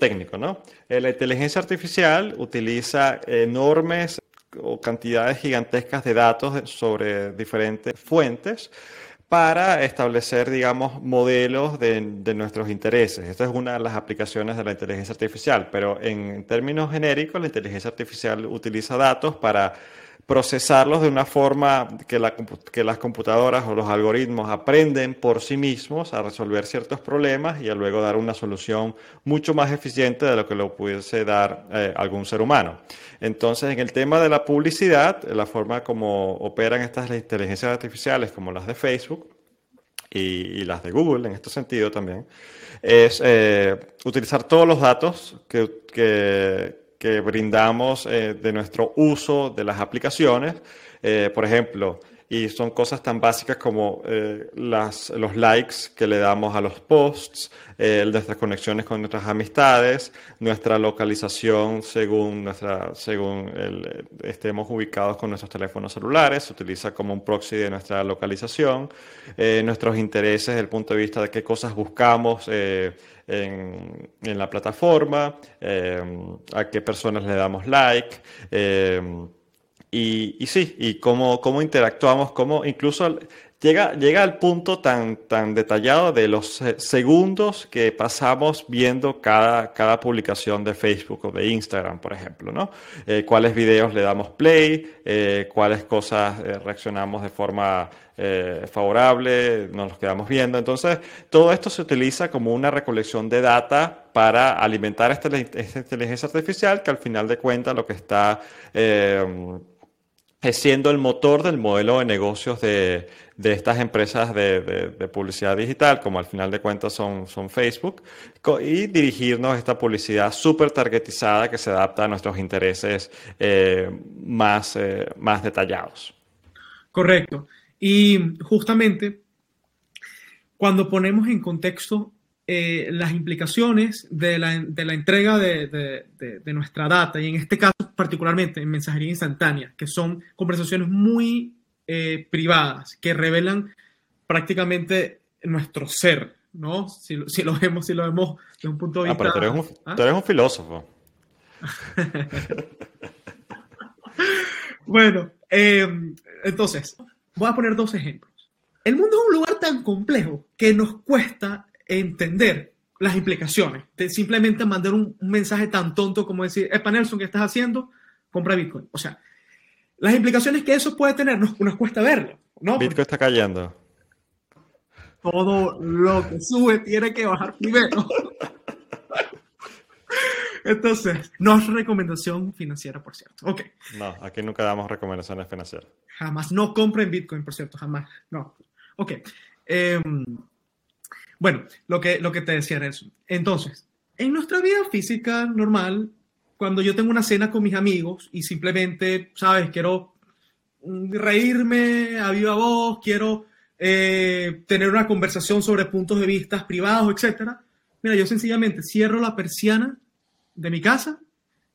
técnico, ¿no? Eh, la inteligencia artificial utiliza enormes o cantidades gigantescas de datos sobre diferentes fuentes para establecer, digamos, modelos de, nuestros intereses. Esta es una de las aplicaciones de la inteligencia artificial, pero en términos genéricos, la inteligencia artificial utiliza datos para procesarlos de una forma que, la, que, las computadoras o los algoritmos aprenden por sí mismos a resolver ciertos problemas y a luego dar una solución mucho más eficiente de lo que lo pudiese dar eh, algún ser humano. Entonces, en el tema de la publicidad, la forma como operan estas inteligencias artificiales como las de Facebook y, las de Google en este sentido también, es eh, utilizar todos los datos que, que que brindamos eh, de nuestro uso de las aplicaciones. Eh, por ejemplo, y son cosas tan básicas como eh, las, los likes que le damos a los posts, nuestras conexiones con nuestras amistades, nuestra localización según, nuestra, según estemos ubicados con nuestros teléfonos celulares, se utiliza como un proxy de nuestra localización, nuestros intereses desde el punto de vista de qué cosas buscamos en, la plataforma, a qué personas le damos like. Y, y, sí, y cómo, cómo interactuamos, cómo incluso llega, llega al punto tan, tan detallado de los segundos que pasamos viendo cada, cada publicación de Facebook o de Instagram, por ejemplo, ¿no? Eh, cuáles videos le damos play, eh, cuáles cosas eh, reaccionamos de forma favorable, nos los quedamos viendo. Entonces, todo esto se utiliza como una recolección de data para alimentar esta, esta inteligencia artificial que al final de cuentas lo que está siendo el motor del modelo de negocios de, de estas empresas de, de, publicidad digital, como al final de cuentas son, son Facebook, y dirigirnos a esta publicidad súper targetizada que se adapta a nuestros intereses eh, más, eh, más detallados. Correcto. Y justamente cuando ponemos en contexto eh, las implicaciones de la, de la entrega de, de, nuestra data, y en este caso particularmente en mensajería instantánea, que son conversaciones muy eh, privadas, que revelan prácticamente nuestro ser, ¿no? Si, si, lo vemos, si lo vemos desde un punto de vista... Ah, pero tú eres un, ¿ah? eres un filósofo. bueno, eh, entonces, voy a poner dos ejemplos. El mundo es un lugar tan complejo que nos cuesta entender las implicaciones de simplemente mandar un, mensaje tan tonto como decir, Epa Nelson, ¿qué estás haciendo? Compra Bitcoin. O sea, las implicaciones que eso puede tener nos, nos cuesta verlo. ¿no? Bitcoin está cayendo. Todo lo que sube tiene que bajar primero. Entonces, no es recomendación financiera, por cierto. Ok. No, aquí nunca damos recomendaciones financieras. Jamás. No compren Bitcoin, por cierto, jamás. No. Ok. Eh, bueno, lo que, lo que te decía Nelson. Entonces, en nuestra vida física normal, cuando yo tengo una cena con mis amigos y simplemente, sabes, quiero reírme a viva voz, quiero eh, tener una conversación sobre puntos de vista privados, etcétera. Mira, yo sencillamente cierro la persiana de mi casa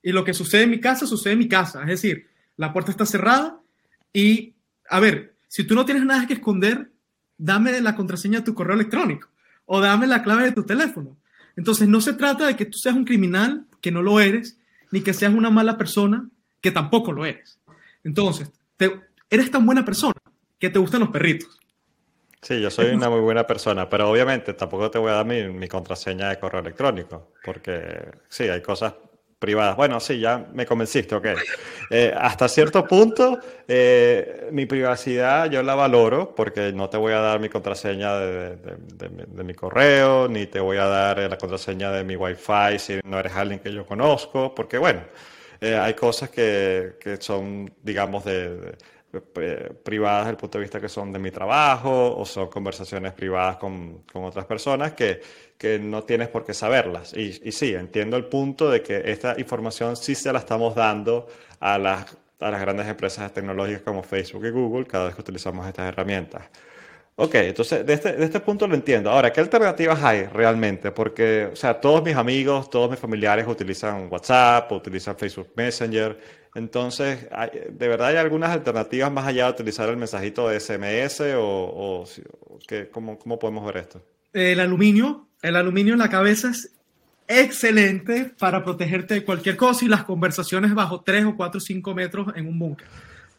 y lo que sucede en mi casa sucede en mi casa. Es decir, la puerta está cerrada y, a ver, si tú no tienes nada que esconder, dame la contraseña de tu correo electrónico o dame la clave de tu teléfono. Entonces, no se trata de que tú seas un criminal, que no lo eres, ni que seas una mala persona, que tampoco lo eres. Entonces, eres tan buena persona que te gustan los perritos. Sí, yo soy una muy buena persona, pero obviamente tampoco te voy a dar mi, mi contraseña de correo electrónico, porque sí, hay cosas privadas. Bueno, sí, ya me convenciste, ok. Eh, hasta cierto punto, eh, mi privacidad yo la valoro porque no te voy a dar mi contraseña de, mi correo, ni te voy a dar la contraseña de mi wifi si no eres alguien que yo conozco, porque bueno, eh, hay cosas que, que son, digamos, de privadas desde el punto de vista que son de mi trabajo o son conversaciones privadas con, con otras personas que, que, no tienes por qué saberlas. Y, y, sí, entiendo el punto de que esta información sí se la estamos dando a las, a las grandes empresas tecnológicas como Facebook y Google cada vez que utilizamos estas herramientas. Ok, entonces de este, de este punto lo entiendo. Ahora, ¿qué alternativas hay realmente? Porque, o sea, todos mis amigos, todos mis familiares utilizan WhatsApp, utilizan Facebook Messenger. Entonces, ¿de verdad hay algunas alternativas más allá de utilizar el mensajito de SMS o, ¿cómo, ¿cómo, podemos ver esto? El aluminio, el aluminio en la cabeza es excelente para protegerte de cualquier cosa y las conversaciones bajo 3 o 4 o 5 metros en un búnker.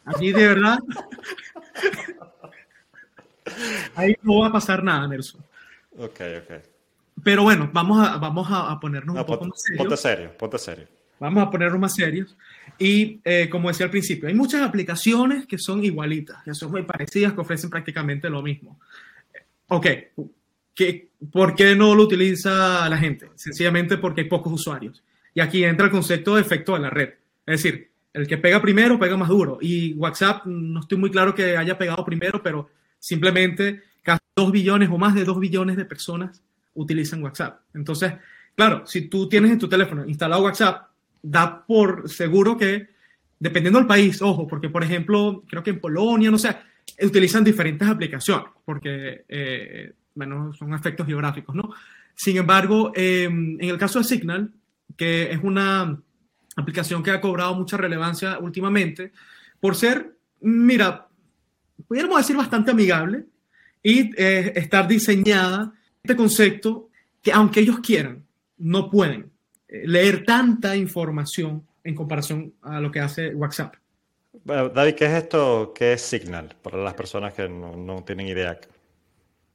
Aquí de verdad, ahí no va a pasar nada, Nelson. Ok, ok. Pero bueno, vamos a, vamos a ponernos un poco más serio. Ponte serio, ponte serio. vamos a ponernos más serios. Y eh, como decía al principio, hay muchas aplicaciones que son igualitas, que son muy parecidas, que ofrecen prácticamente lo mismo. Ok, ¿qué, ¿por qué no lo utiliza la gente? Sencillamente porque hay pocos usuarios. Y aquí entra el concepto de efecto de la red. Es decir, el que pega primero pega más duro. Y WhatsApp, no estoy muy claro que haya pegado primero, pero simplemente casi dos billones o más de dos billones de personas utilizan WhatsApp. Entonces, claro, si tú tienes en tu teléfono instalado WhatsApp, da por seguro que, dependiendo del país, ojo, porque por ejemplo, creo que en Polonia, no sé, utilizan diferentes aplicaciones, porque, eh, bueno, son efectos geográficos, ¿no? Sin embargo, eh, en el caso de Signal, que es una aplicación que ha cobrado mucha relevancia últimamente, por ser, mira, pudiéramos decir bastante amigable y eh, estar diseñada este concepto que aunque ellos quieran, no pueden leer tanta información en comparación a lo que hace WhatsApp. David, ¿qué es esto? ¿Qué es Signal? Para las personas que no, no tienen idea.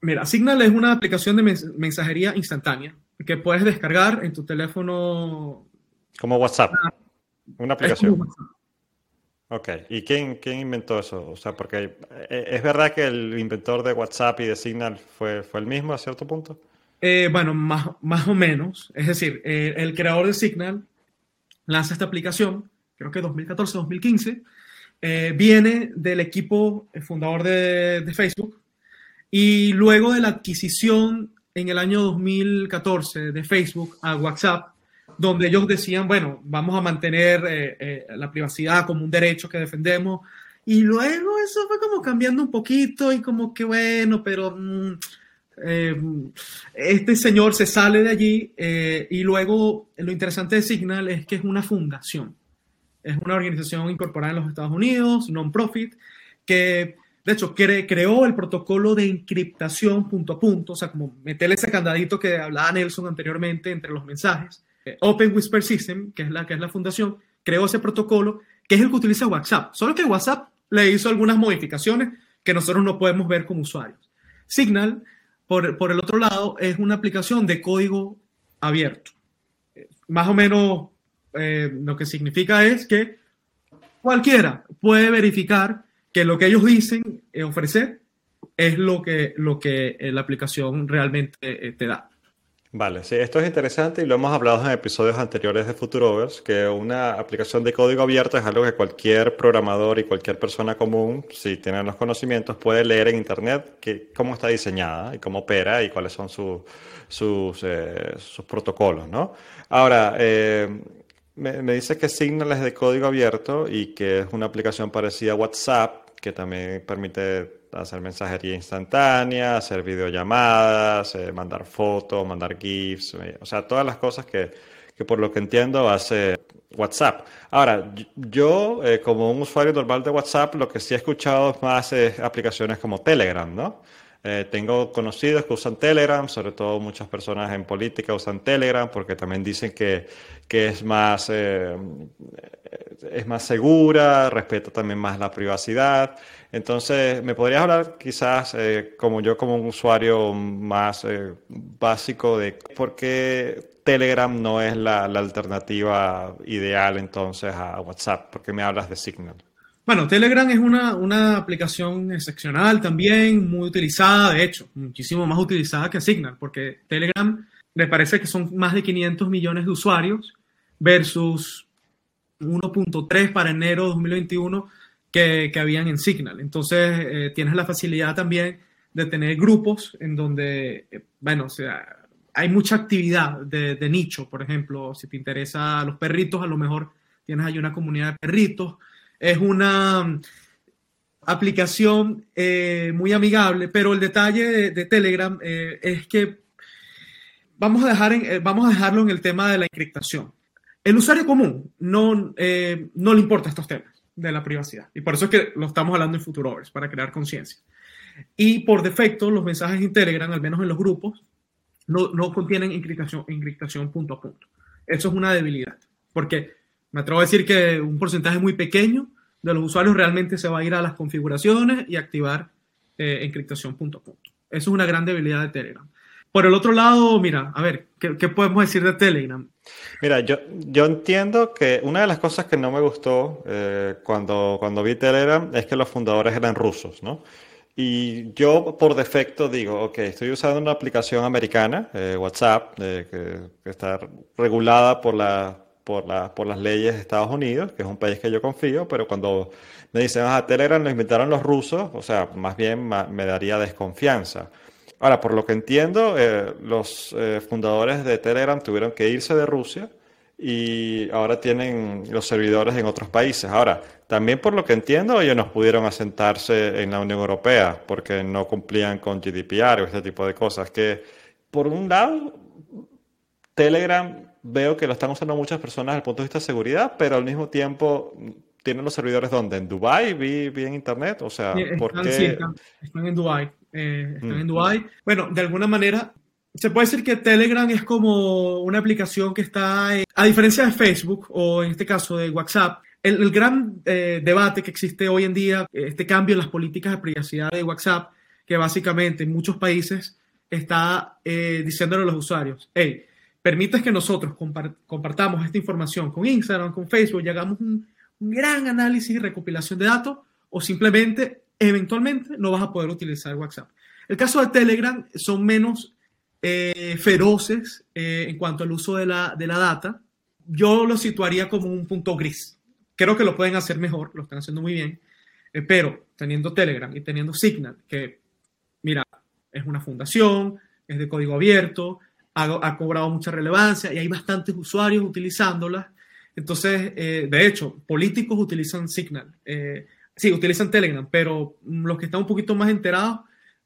Mira, Signal es una aplicación de mensajería instantánea que puedes descargar en tu teléfono. Como WhatsApp. Ah, una aplicación. Ok, ¿y quién, quién inventó eso? O sea, porque eh, es verdad que el inventor de WhatsApp y de Signal fue, fue el mismo a cierto punto. Eh, bueno, más, más o menos. Es decir, eh, el creador de Signal lanza esta aplicación, creo que 2014-2015, viene del equipo fundador de, Facebook y luego de la adquisición en el año 2014 de Facebook a WhatsApp, donde ellos decían, bueno, vamos a mantener eh, eh, la privacidad como un derecho que defendemos. Y luego eso fue como cambiando un poquito y como que bueno, pero mm, eh, este señor se sale de allí y luego lo interesante de Signal es que es una fundación. Es una organización incorporada en los Estados Unidos, non-profit, que de hecho, creó el protocolo de encriptación punto a punto, o sea, como meterle ese candadito que hablaba Nelson anteriormente entre los mensajes. Eh, Open Whisper System, que es, la, que es la fundación, creó ese protocolo, que es el que utiliza WhatsApp. Solo que WhatsApp le hizo algunas modificaciones que nosotros no podemos ver como usuarios. Signal, por, por el otro lado, es una aplicación de código abierto. Más o menos eh, lo que significa es que cualquiera puede verificar que lo que ellos dicen eh, ofrecer es lo que, lo que eh, la aplicación realmente te da. Vale, sí, esto es interesante y lo hemos hablado en episodios anteriores de Futurovers, que una aplicación de código abierto es algo que cualquier programador y cualquier persona común, si tienen los conocimientos, puede leer en Internet que, cómo está diseñada y cómo opera y cuáles son sus, sus protocolos, ¿no? Ahora, me, me dices que Signal es de código abierto y que es una aplicación parecida a WhatsApp que también permite hacer mensajería instantánea, hacer videollamadas, eh, mandar fotos, mandar GIFs, eh, o sea, todas las cosas que, que, por lo que entiendo hace WhatsApp. Ahora, yo eh, como un usuario normal de WhatsApp, lo que sí he escuchado más es aplicaciones como Telegram, ¿no? tengo conocidos que usan Telegram, sobre todo muchas personas en política usan Telegram porque también dicen que, que es más es más segura, respeta también más la privacidad. Entonces, ¿me podrías hablar quizás, eh, como yo como un usuario más eh, básico, de por qué Telegram no es la, alternativa ideal entonces a WhatsApp? ¿Por qué me hablas de Signal? Bueno, Telegram es una, una aplicación excepcional también, muy utilizada, de hecho, muchísimo más utilizada que Signal, porque Telegram me parece que son más de 500 millones de usuarios versus 1.3 para enero de 2021 que, habían en Signal. Entonces, eh, tienes la facilidad también de tener grupos en donde, eh, bueno, o sea, hay mucha actividad de, nicho, por ejemplo, si te interesa los perritos, a lo mejor tienes ahí una comunidad de perritos. Es una mm, aplicación eh, muy amigable, pero el detalle de, Telegram es que vamos a, dejar en, vamos a dejarlo en el tema de la encriptación. El usuario común no, no le importa estos temas de la privacidad. Y por eso es que lo estamos hablando en Futurovers, para crear conciencia. Y por defecto, los mensajes en Telegram, al menos en los grupos, no, no contienen encriptación, encriptación punto a punto. Eso es una debilidad, porque me atrevo a decir que un porcentaje muy pequeño de los usuarios realmente se va a ir a las configuraciones y activar eh, encriptación punto a punto. Eso es una gran debilidad de Telegram. Por el otro lado, mira, a ver, ¿qué, podemos decir de Telegram? Mira, yo, yo entiendo que una de las cosas que no me gustó eh, cuando, cuando vi Telegram es que los fundadores eran rusos, ¿no? Y yo por defecto digo, ok, estoy usando una aplicación americana, eh, WhatsApp, eh, que, que, está regulada por, la, por, la, por las leyes de Estados Unidos, que es un país que yo confío, pero cuando me dicen, ah, Telegram lo inventaron los rusos, o sea, más bien me daría desconfianza. Ahora, por lo que entiendo, eh, los eh, fundadores de Telegram tuvieron que irse de Rusia y ahora tienen los servidores en otros países. Ahora, también por lo que entiendo, ellos no pudieron asentarse en la Unión Europea porque no cumplían con GDPR o este tipo de cosas. Que, por un lado, Telegram veo que lo están usando muchas personas desde el punto de vista de seguridad, pero al mismo tiempo tienen los servidores donde en Dubai vi, vi en internet, o sea, ¿por están, sí, están, están, en Dubai, eh, están mm. en Dubai. Bueno, de alguna manera se puede decir que Telegram es como una aplicación que está, a diferencia de Facebook o en este caso de WhatsApp, el, el gran eh, debate que existe hoy en día, este cambio en las políticas de privacidad de WhatsApp, que básicamente en muchos países está eh, diciéndole a los usuarios, hey, permites que nosotros compartamos esta información con Instagram, con Facebook y hagamos un, un gran análisis y recopilación de datos o simplemente, eventualmente, no vas a poder utilizar WhatsApp. El caso de Telegram son menos eh, feroces eh, en cuanto al uso de la, de la data. Yo lo situaría como un punto gris. Creo que lo pueden hacer mejor, lo están haciendo muy bien, eh, pero teniendo Telegram y teniendo Signal, que, mira, es una fundación, es de código abierto, ha, ha cobrado mucha relevancia y hay bastantes usuarios utilizándola entonces, eh, de hecho, políticos utilizan Signal. Eh, sí, utilizan Telegram, pero los que están un poquito más enterados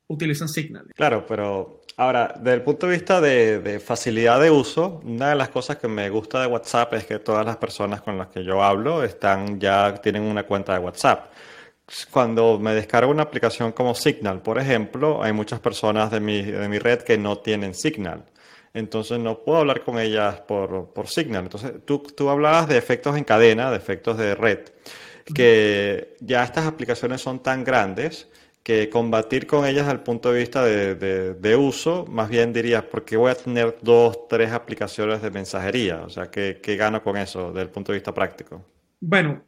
utilizan Signal. Claro, pero ahora, desde el punto de vista de, de, facilidad de uso, una de las cosas que me gusta de WhatsApp es que todas las personas con las que yo hablo están ya tienen una cuenta de WhatsApp. Cuando me descargo una aplicación como Signal, por ejemplo, hay muchas personas de mi, de mi red que no tienen Signal entonces no puedo hablar con ellas por, por Signal. Entonces tú, tú hablabas de efectos en cadena, de efectos de red, que ya estas aplicaciones son tan grandes que combatir con ellas el punto de vista de, de, uso, más bien dirías, porque voy a tener dos, tres aplicaciones de mensajería? O sea, ¿qué, qué gano con eso desde el punto de vista práctico? Bueno,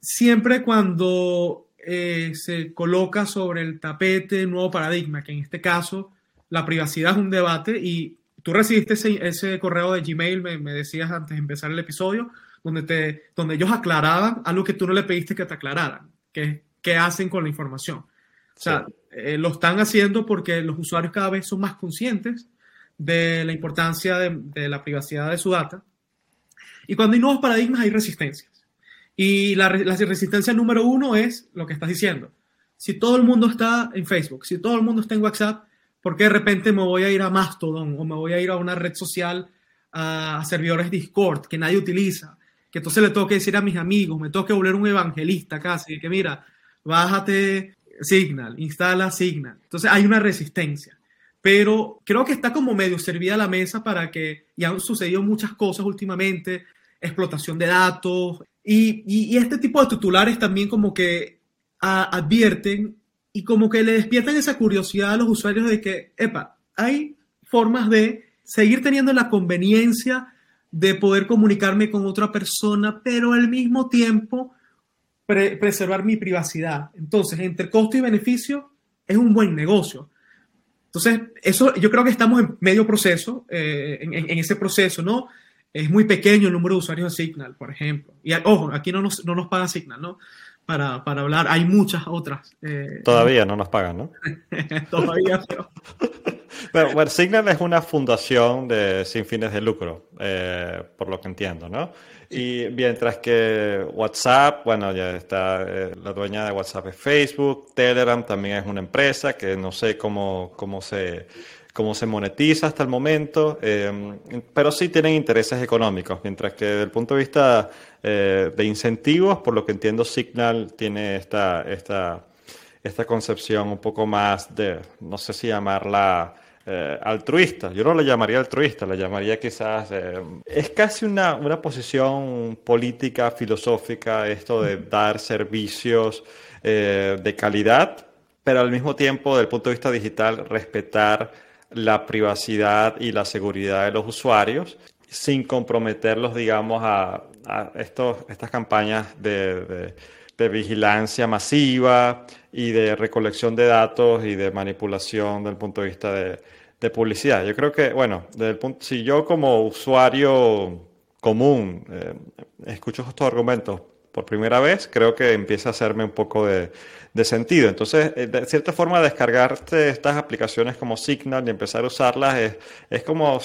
siempre cuando eh, se coloca sobre el tapete nuevo paradigma, que en este caso la privacidad es un debate y tú recibiste ese, ese correo de Gmail, me, me, decías antes de empezar el episodio, donde, te, donde ellos aclaraban algo que tú no le pediste que te aclararan, que qué hacen con la información. O sea, sí. eh, lo están haciendo porque los usuarios cada vez son más conscientes de la importancia de, de, la privacidad de su data. Y cuando hay nuevos paradigmas hay resistencias. Y la, la resistencia número uno es lo que estás diciendo. Si todo el mundo está en Facebook, si todo el mundo está en WhatsApp, ¿Por qué de repente me voy a ir a Mastodon o me voy a ir a una red social a servidores Discord que nadie utiliza? Entonces le tengo que decir a mis amigos, me tengo que volver un evangelista casi, que mira, bájate Signal, instala Signal. Entonces hay una resistencia. Pero creo que está como medio servida la mesa para que, y han sucedido muchas cosas últimamente, explotación de datos, y, y, este tipo de titulares también como que advierten y como que le despiertan esa curiosidad a los usuarios de que, epa, hay formas de seguir teniendo la conveniencia de poder comunicarme con otra persona, pero al mismo tiempo pre preservar mi privacidad. Entonces, entre costo y beneficio, es un buen negocio. Entonces, eso yo creo que estamos en medio proceso, eh, en, en, ese proceso, ¿no? Es muy pequeño el número de usuarios de Signal, por ejemplo. Y ojo, aquí no nos, no nos paga Signal, ¿no? para, para hablar. Hay muchas otras. Eh, Todavía no nos pagan, ¿no? Todavía, pero... pero... bueno, Signal es una fundación de, sin fines de lucro, eh, por lo que entiendo, ¿no? Y mientras que WhatsApp, bueno, ya está, eh, la dueña de WhatsApp es Facebook, Telegram también es una empresa que no sé cómo, cómo se cómo se monetiza hasta el momento, eh, pero sí tienen intereses económicos, mientras que desde el punto de vista eh, de incentivos, por lo que entiendo, Signal tiene esta, esta, esta concepción un poco más de, no sé si llamarla eh, altruista, yo no la llamaría altruista, la llamaría quizás, eh, es casi una, una posición política, filosófica, esto de dar servicios de calidad, pero al mismo tiempo, desde el punto de vista digital, respetar la privacidad y la seguridad de los usuarios sin comprometerlos, digamos, a, estos, estas campañas de, vigilancia masiva y de recolección de datos y de manipulación desde el punto de vista de, publicidad. Yo creo que, bueno, si yo como usuario común eh, escucho estos argumentos por primera vez, creo que empieza a hacerme un poco de, sentido. Entonces, eh, de cierta forma, descargarte estas aplicaciones como Signal y empezar a usarlas es, es, como,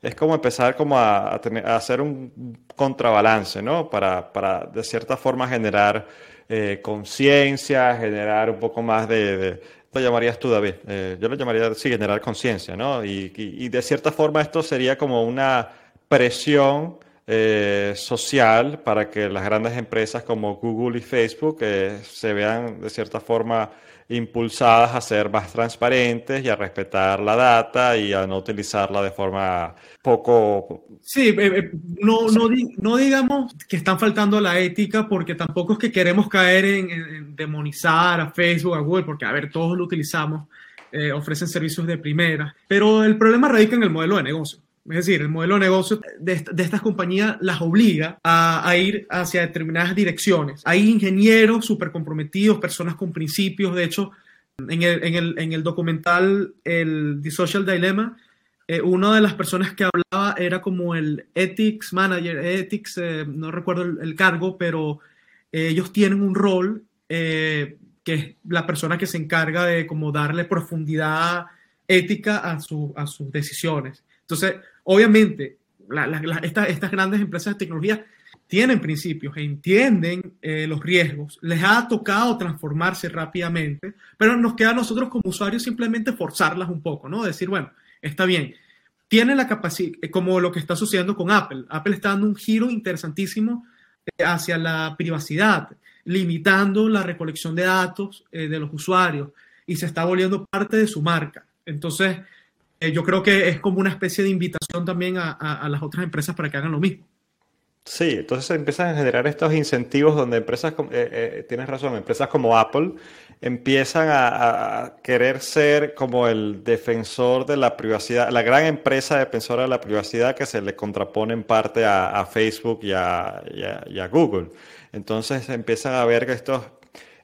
es como empezar como a, hacer un contrabalance, ¿no? Para, para de cierta forma, generar eh, conciencia, generar un poco más de, lo llamarías tú, David? Eh, yo lo llamaría, sí, generar conciencia, ¿no? Y, y, de cierta forma esto sería como una presión eh, social para que las grandes empresas como Google y Facebook eh, se vean de cierta forma impulsadas a ser más transparentes y a respetar la data y a no utilizarla de forma poco... Sí, eh, no, no, no, digamos que están faltando la ética porque tampoco es que queremos caer en, demonizar a Facebook, a Google, porque a ver, todos lo utilizamos, ofrecen servicios de primera, pero el problema radica en el modelo de negocio. Es decir, el modelo de negocio de, estas compañías las obliga a, ir hacia determinadas direcciones. Hay ingenieros súper comprometidos, personas con principios. De hecho, en el, documental el The Social Dilemma, eh, una de las personas que hablaba era como el Ethics Manager, Ethics, eh, no recuerdo el, cargo, pero eh, ellos tienen un rol que es la persona que se encarga de como darle profundidad ética a, a sus decisiones. Entonces, obviamente, estas grandes empresas de tecnología tienen principios, entienden eh, los riesgos, les ha tocado transformarse rápidamente, pero nos queda a nosotros como usuarios simplemente forzarlas un poco, ¿no? Decir, bueno, está bien, tienen la capacidad, eh, como lo que está sucediendo con Apple. Apple está dando un giro interesantísimo eh, hacia la privacidad, limitando la recolección de datos de los usuarios y se está volviendo parte de su marca. Entonces, yo creo que es como una especie de invitación también a, las otras empresas para que hagan lo mismo. Sí, entonces empiezan a generar estos incentivos donde empresas, eh, eh, tienes razón, empresas como Apple empiezan a, querer ser como el defensor de la privacidad, la gran empresa defensora de la privacidad que se le contrapone en parte a, Facebook y a, Google. Entonces empiezan a ver estos,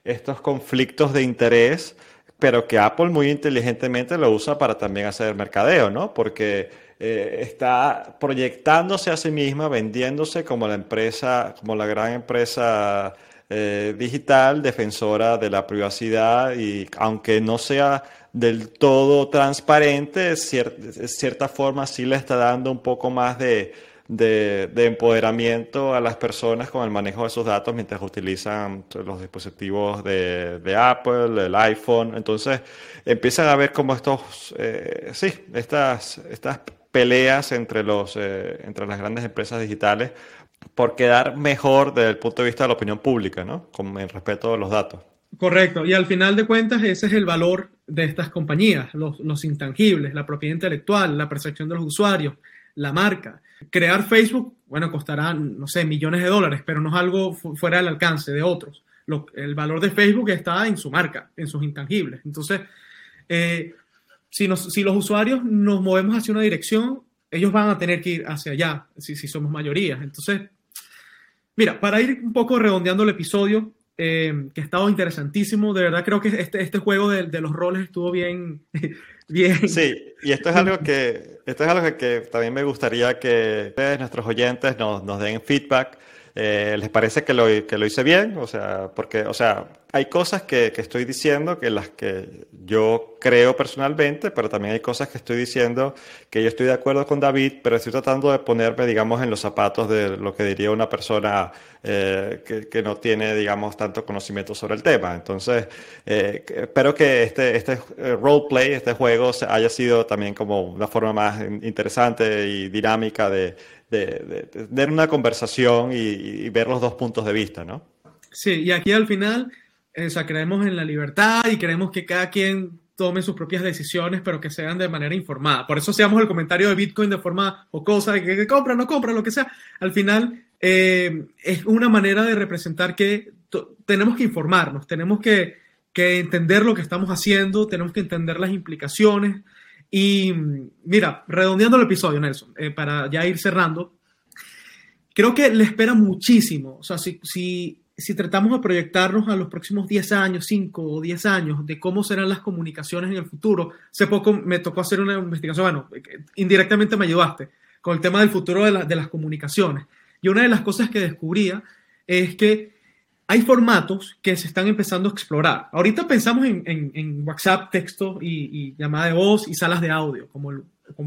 estos conflictos de interés pero que Apple muy inteligentemente lo usa para también hacer mercadeo, ¿no? Porque eh, está proyectándose a sí misma, vendiéndose como la empresa, como la gran empresa eh, digital, defensora de la privacidad y aunque no sea del todo transparente, de cierta forma sí le está dando un poco más de, de, empoderamiento a las personas con el manejo de sus datos mientras utilizan los dispositivos de, Apple, el iPhone. Entonces empiezan a ver como estos, eh, sí, estas, estas peleas entre, los, eh, entre las grandes empresas digitales por quedar mejor desde el punto de vista de la opinión pública, ¿no? Con el respeto a los datos. Correcto, y al final de cuentas ese es el valor de estas compañías, los, los intangibles, la propiedad intelectual, la percepción de los usuarios, la marca. Crear Facebook, bueno, costará, no sé, millones de dólares, pero no es algo fuera del alcance de otros. el valor de Facebook está en su marca, en sus intangibles. Entonces, eh, si, si los usuarios nos movemos hacia una dirección, ellos van a tener que ir hacia allá, si, si somos mayoría. Entonces, mira, para ir un poco redondeando el episodio, eh, que ha estado interesantísimo. De verdad creo que este, este juego de, de, los roles estuvo bien, bien. Sí, y esto es algo que, esto es algo que, también me gustaría que ustedes, nuestros oyentes, nos, nos den feedback. Eh, ¿Les parece que lo, que lo hice bien? O sea, porque, o sea, hay cosas que, estoy diciendo que las que yo creo personalmente, pero también hay cosas que estoy diciendo que yo estoy de acuerdo con David, pero estoy tratando de ponerme, digamos, en los zapatos de lo que diría una persona eh, que, que, no tiene, digamos, tanto conocimiento sobre el tema. Entonces, eh, espero que este, este eh, roleplay, este juego, haya sido también como una forma más interesante y dinámica de, de, de, una conversación y, ver los dos puntos de vista, ¿no? Sí, y aquí al final o sea, creemos en la libertad y queremos que cada quien tome sus propias decisiones, pero que sean de manera informada. Por eso hacíamos el comentario de Bitcoin de forma jocosa, de que, compra, no compra, lo que sea. Al final eh, es una manera de representar que tenemos que informarnos, tenemos que, entender lo que estamos haciendo, tenemos que entender las implicaciones Y mira, redondeando el episodio, Nelson, eh, para ya ir cerrando, creo que le espera muchísimo. O sea, si, si, si tratamos de proyectarnos a los próximos 10 años, 5 o 10 años, de cómo serán las comunicaciones en el futuro, hace poco me tocó hacer una investigación, bueno, indirectamente me ayudaste con el tema del futuro de, de las comunicaciones. Y una de las cosas que descubría es que hay formatos que se están empezando a explorar. Ahorita pensamos en, WhatsApp, texto y, llamada de voz y salas de audio, como,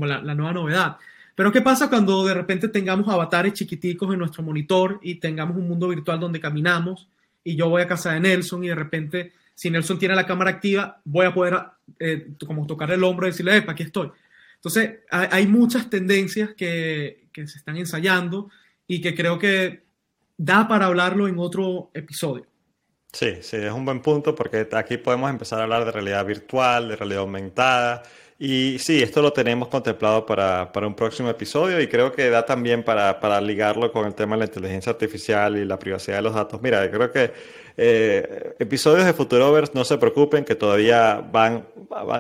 la, nueva novedad. Pero ¿qué pasa cuando de repente tengamos avatares chiquiticos en nuestro monitor y tengamos un mundo virtual donde caminamos y yo voy a casa de Nelson y de repente, si Nelson tiene la cámara activa, voy a poder eh, como tocar el hombro y decirle, epa, aquí estoy. Entonces, hay, muchas tendencias que se están ensayando y que creo que da para hablarlo en otro episodio. Sí, sí, es un buen punto porque aquí podemos empezar a hablar de realidad virtual, de realidad aumentada. Y sí, esto lo tenemos contemplado para, para un próximo episodio y creo que da también para, para, ligarlo con el tema de la inteligencia artificial y la privacidad de los datos. Mira, creo que eh, episodios de Futurovers, no se preocupen, que todavía van,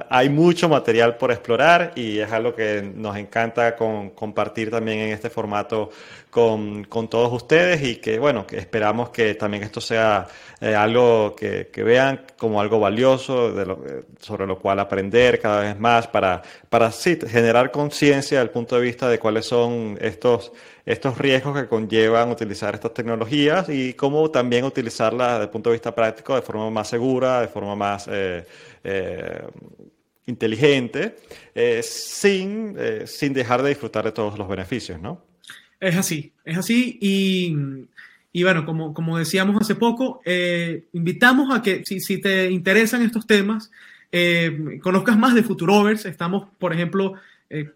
hay mucho material por explorar y es algo que nos encanta con, compartir también en este formato con, con, todos ustedes y que, bueno, que esperamos que también esto sea eh, algo que, que, vean como algo valioso, de lo, sobre lo cual aprender cada vez más para, para sí, generar conciencia desde el punto de vista de cuáles son estos estos riesgos que conllevan utilizar estas tecnologías y cómo también utilizarlas desde el punto de vista práctico de forma más segura, de forma más eh, eh, inteligente, eh, sin, sin dejar de disfrutar de todos los beneficios, ¿no? Es así, es así y, y bueno, como, como decíamos hace poco, invitamos a que si, si, te interesan estos temas, conozcas más de Futurovers, estamos, por ejemplo,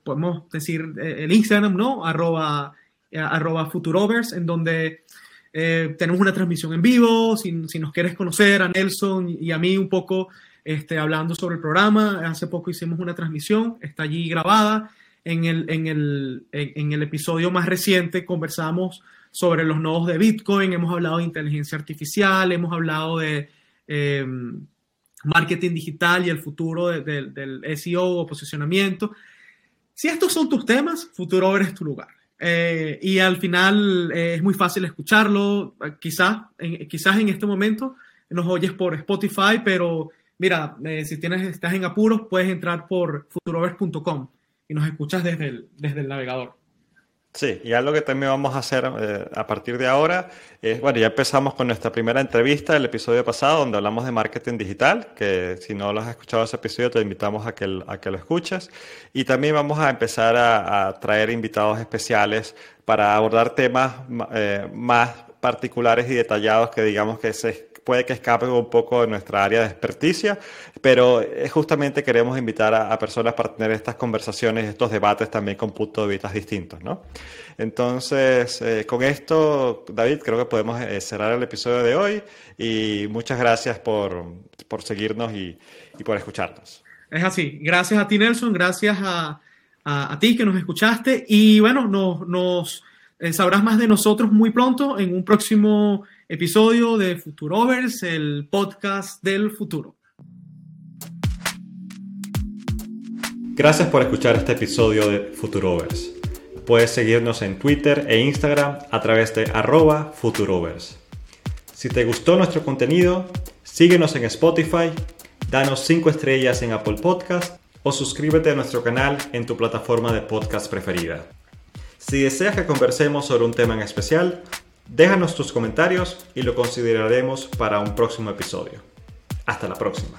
podemos decir el Instagram, ¿no? Arroba arroba Futurovers, en donde eh, tenemos una transmisión en vivo, si, si, nos quieres conocer a Nelson y a mí un poco este, hablando sobre el programa, hace poco hicimos una transmisión, está allí grabada. En el, en el, en el episodio más reciente conversamos sobre los nodos de Bitcoin, hemos hablado de inteligencia artificial, hemos hablado de em, marketing digital y el futuro del SEO o posicionamiento. Si estos son tus temas, Futurover es tu lugar. Eh, y al final eh, es muy fácil escucharlo. Quizás en, quizás en este momento nos oyes por Spotify, pero mira, eh, si tienes, estás en apuros, puedes entrar por futurovers.com y nos escuchas desde el, desde el navegador. Sí, y algo que también vamos a hacer eh, a partir de ahora es, bueno, ya empezamos con nuestra primera entrevista el episodio pasado donde hablamos de marketing digital, que si no lo has escuchado ese episodio te invitamos a que, a que lo escuches. Y también vamos a empezar a, traer invitados especiales para abordar temas eh, más particulares y detallados que digamos que se puede que escape un poco de nuestra área de experticia, pero justamente queremos invitar a, personas para tener estas conversaciones, estos debates también con puntos de vista distintos, ¿no? Entonces, eh, con esto, David, creo que podemos eh, cerrar el episodio de hoy y muchas gracias por, por seguirnos y, y, por escucharnos. Es así. Gracias a ti, Nelson. Gracias a, a, a ti que nos escuchaste. Y bueno, nos, nos eh, sabrás más de nosotros muy pronto en un próximo episodio de Futurovers, el podcast del futuro. Gracias por escuchar este episodio de Futurovers. Puedes seguirnos en Twitter e Instagram a través de arroba Futurovers. Si te gustó nuestro contenido, síguenos en Spotify, danos 5 estrellas en Apple Podcast o suscríbete a nuestro canal en tu plataforma de podcast preferida. Si deseas que conversemos sobre un tema en especial, Déjanos tus comentarios y lo consideraremos para un próximo episodio. Hasta la próxima.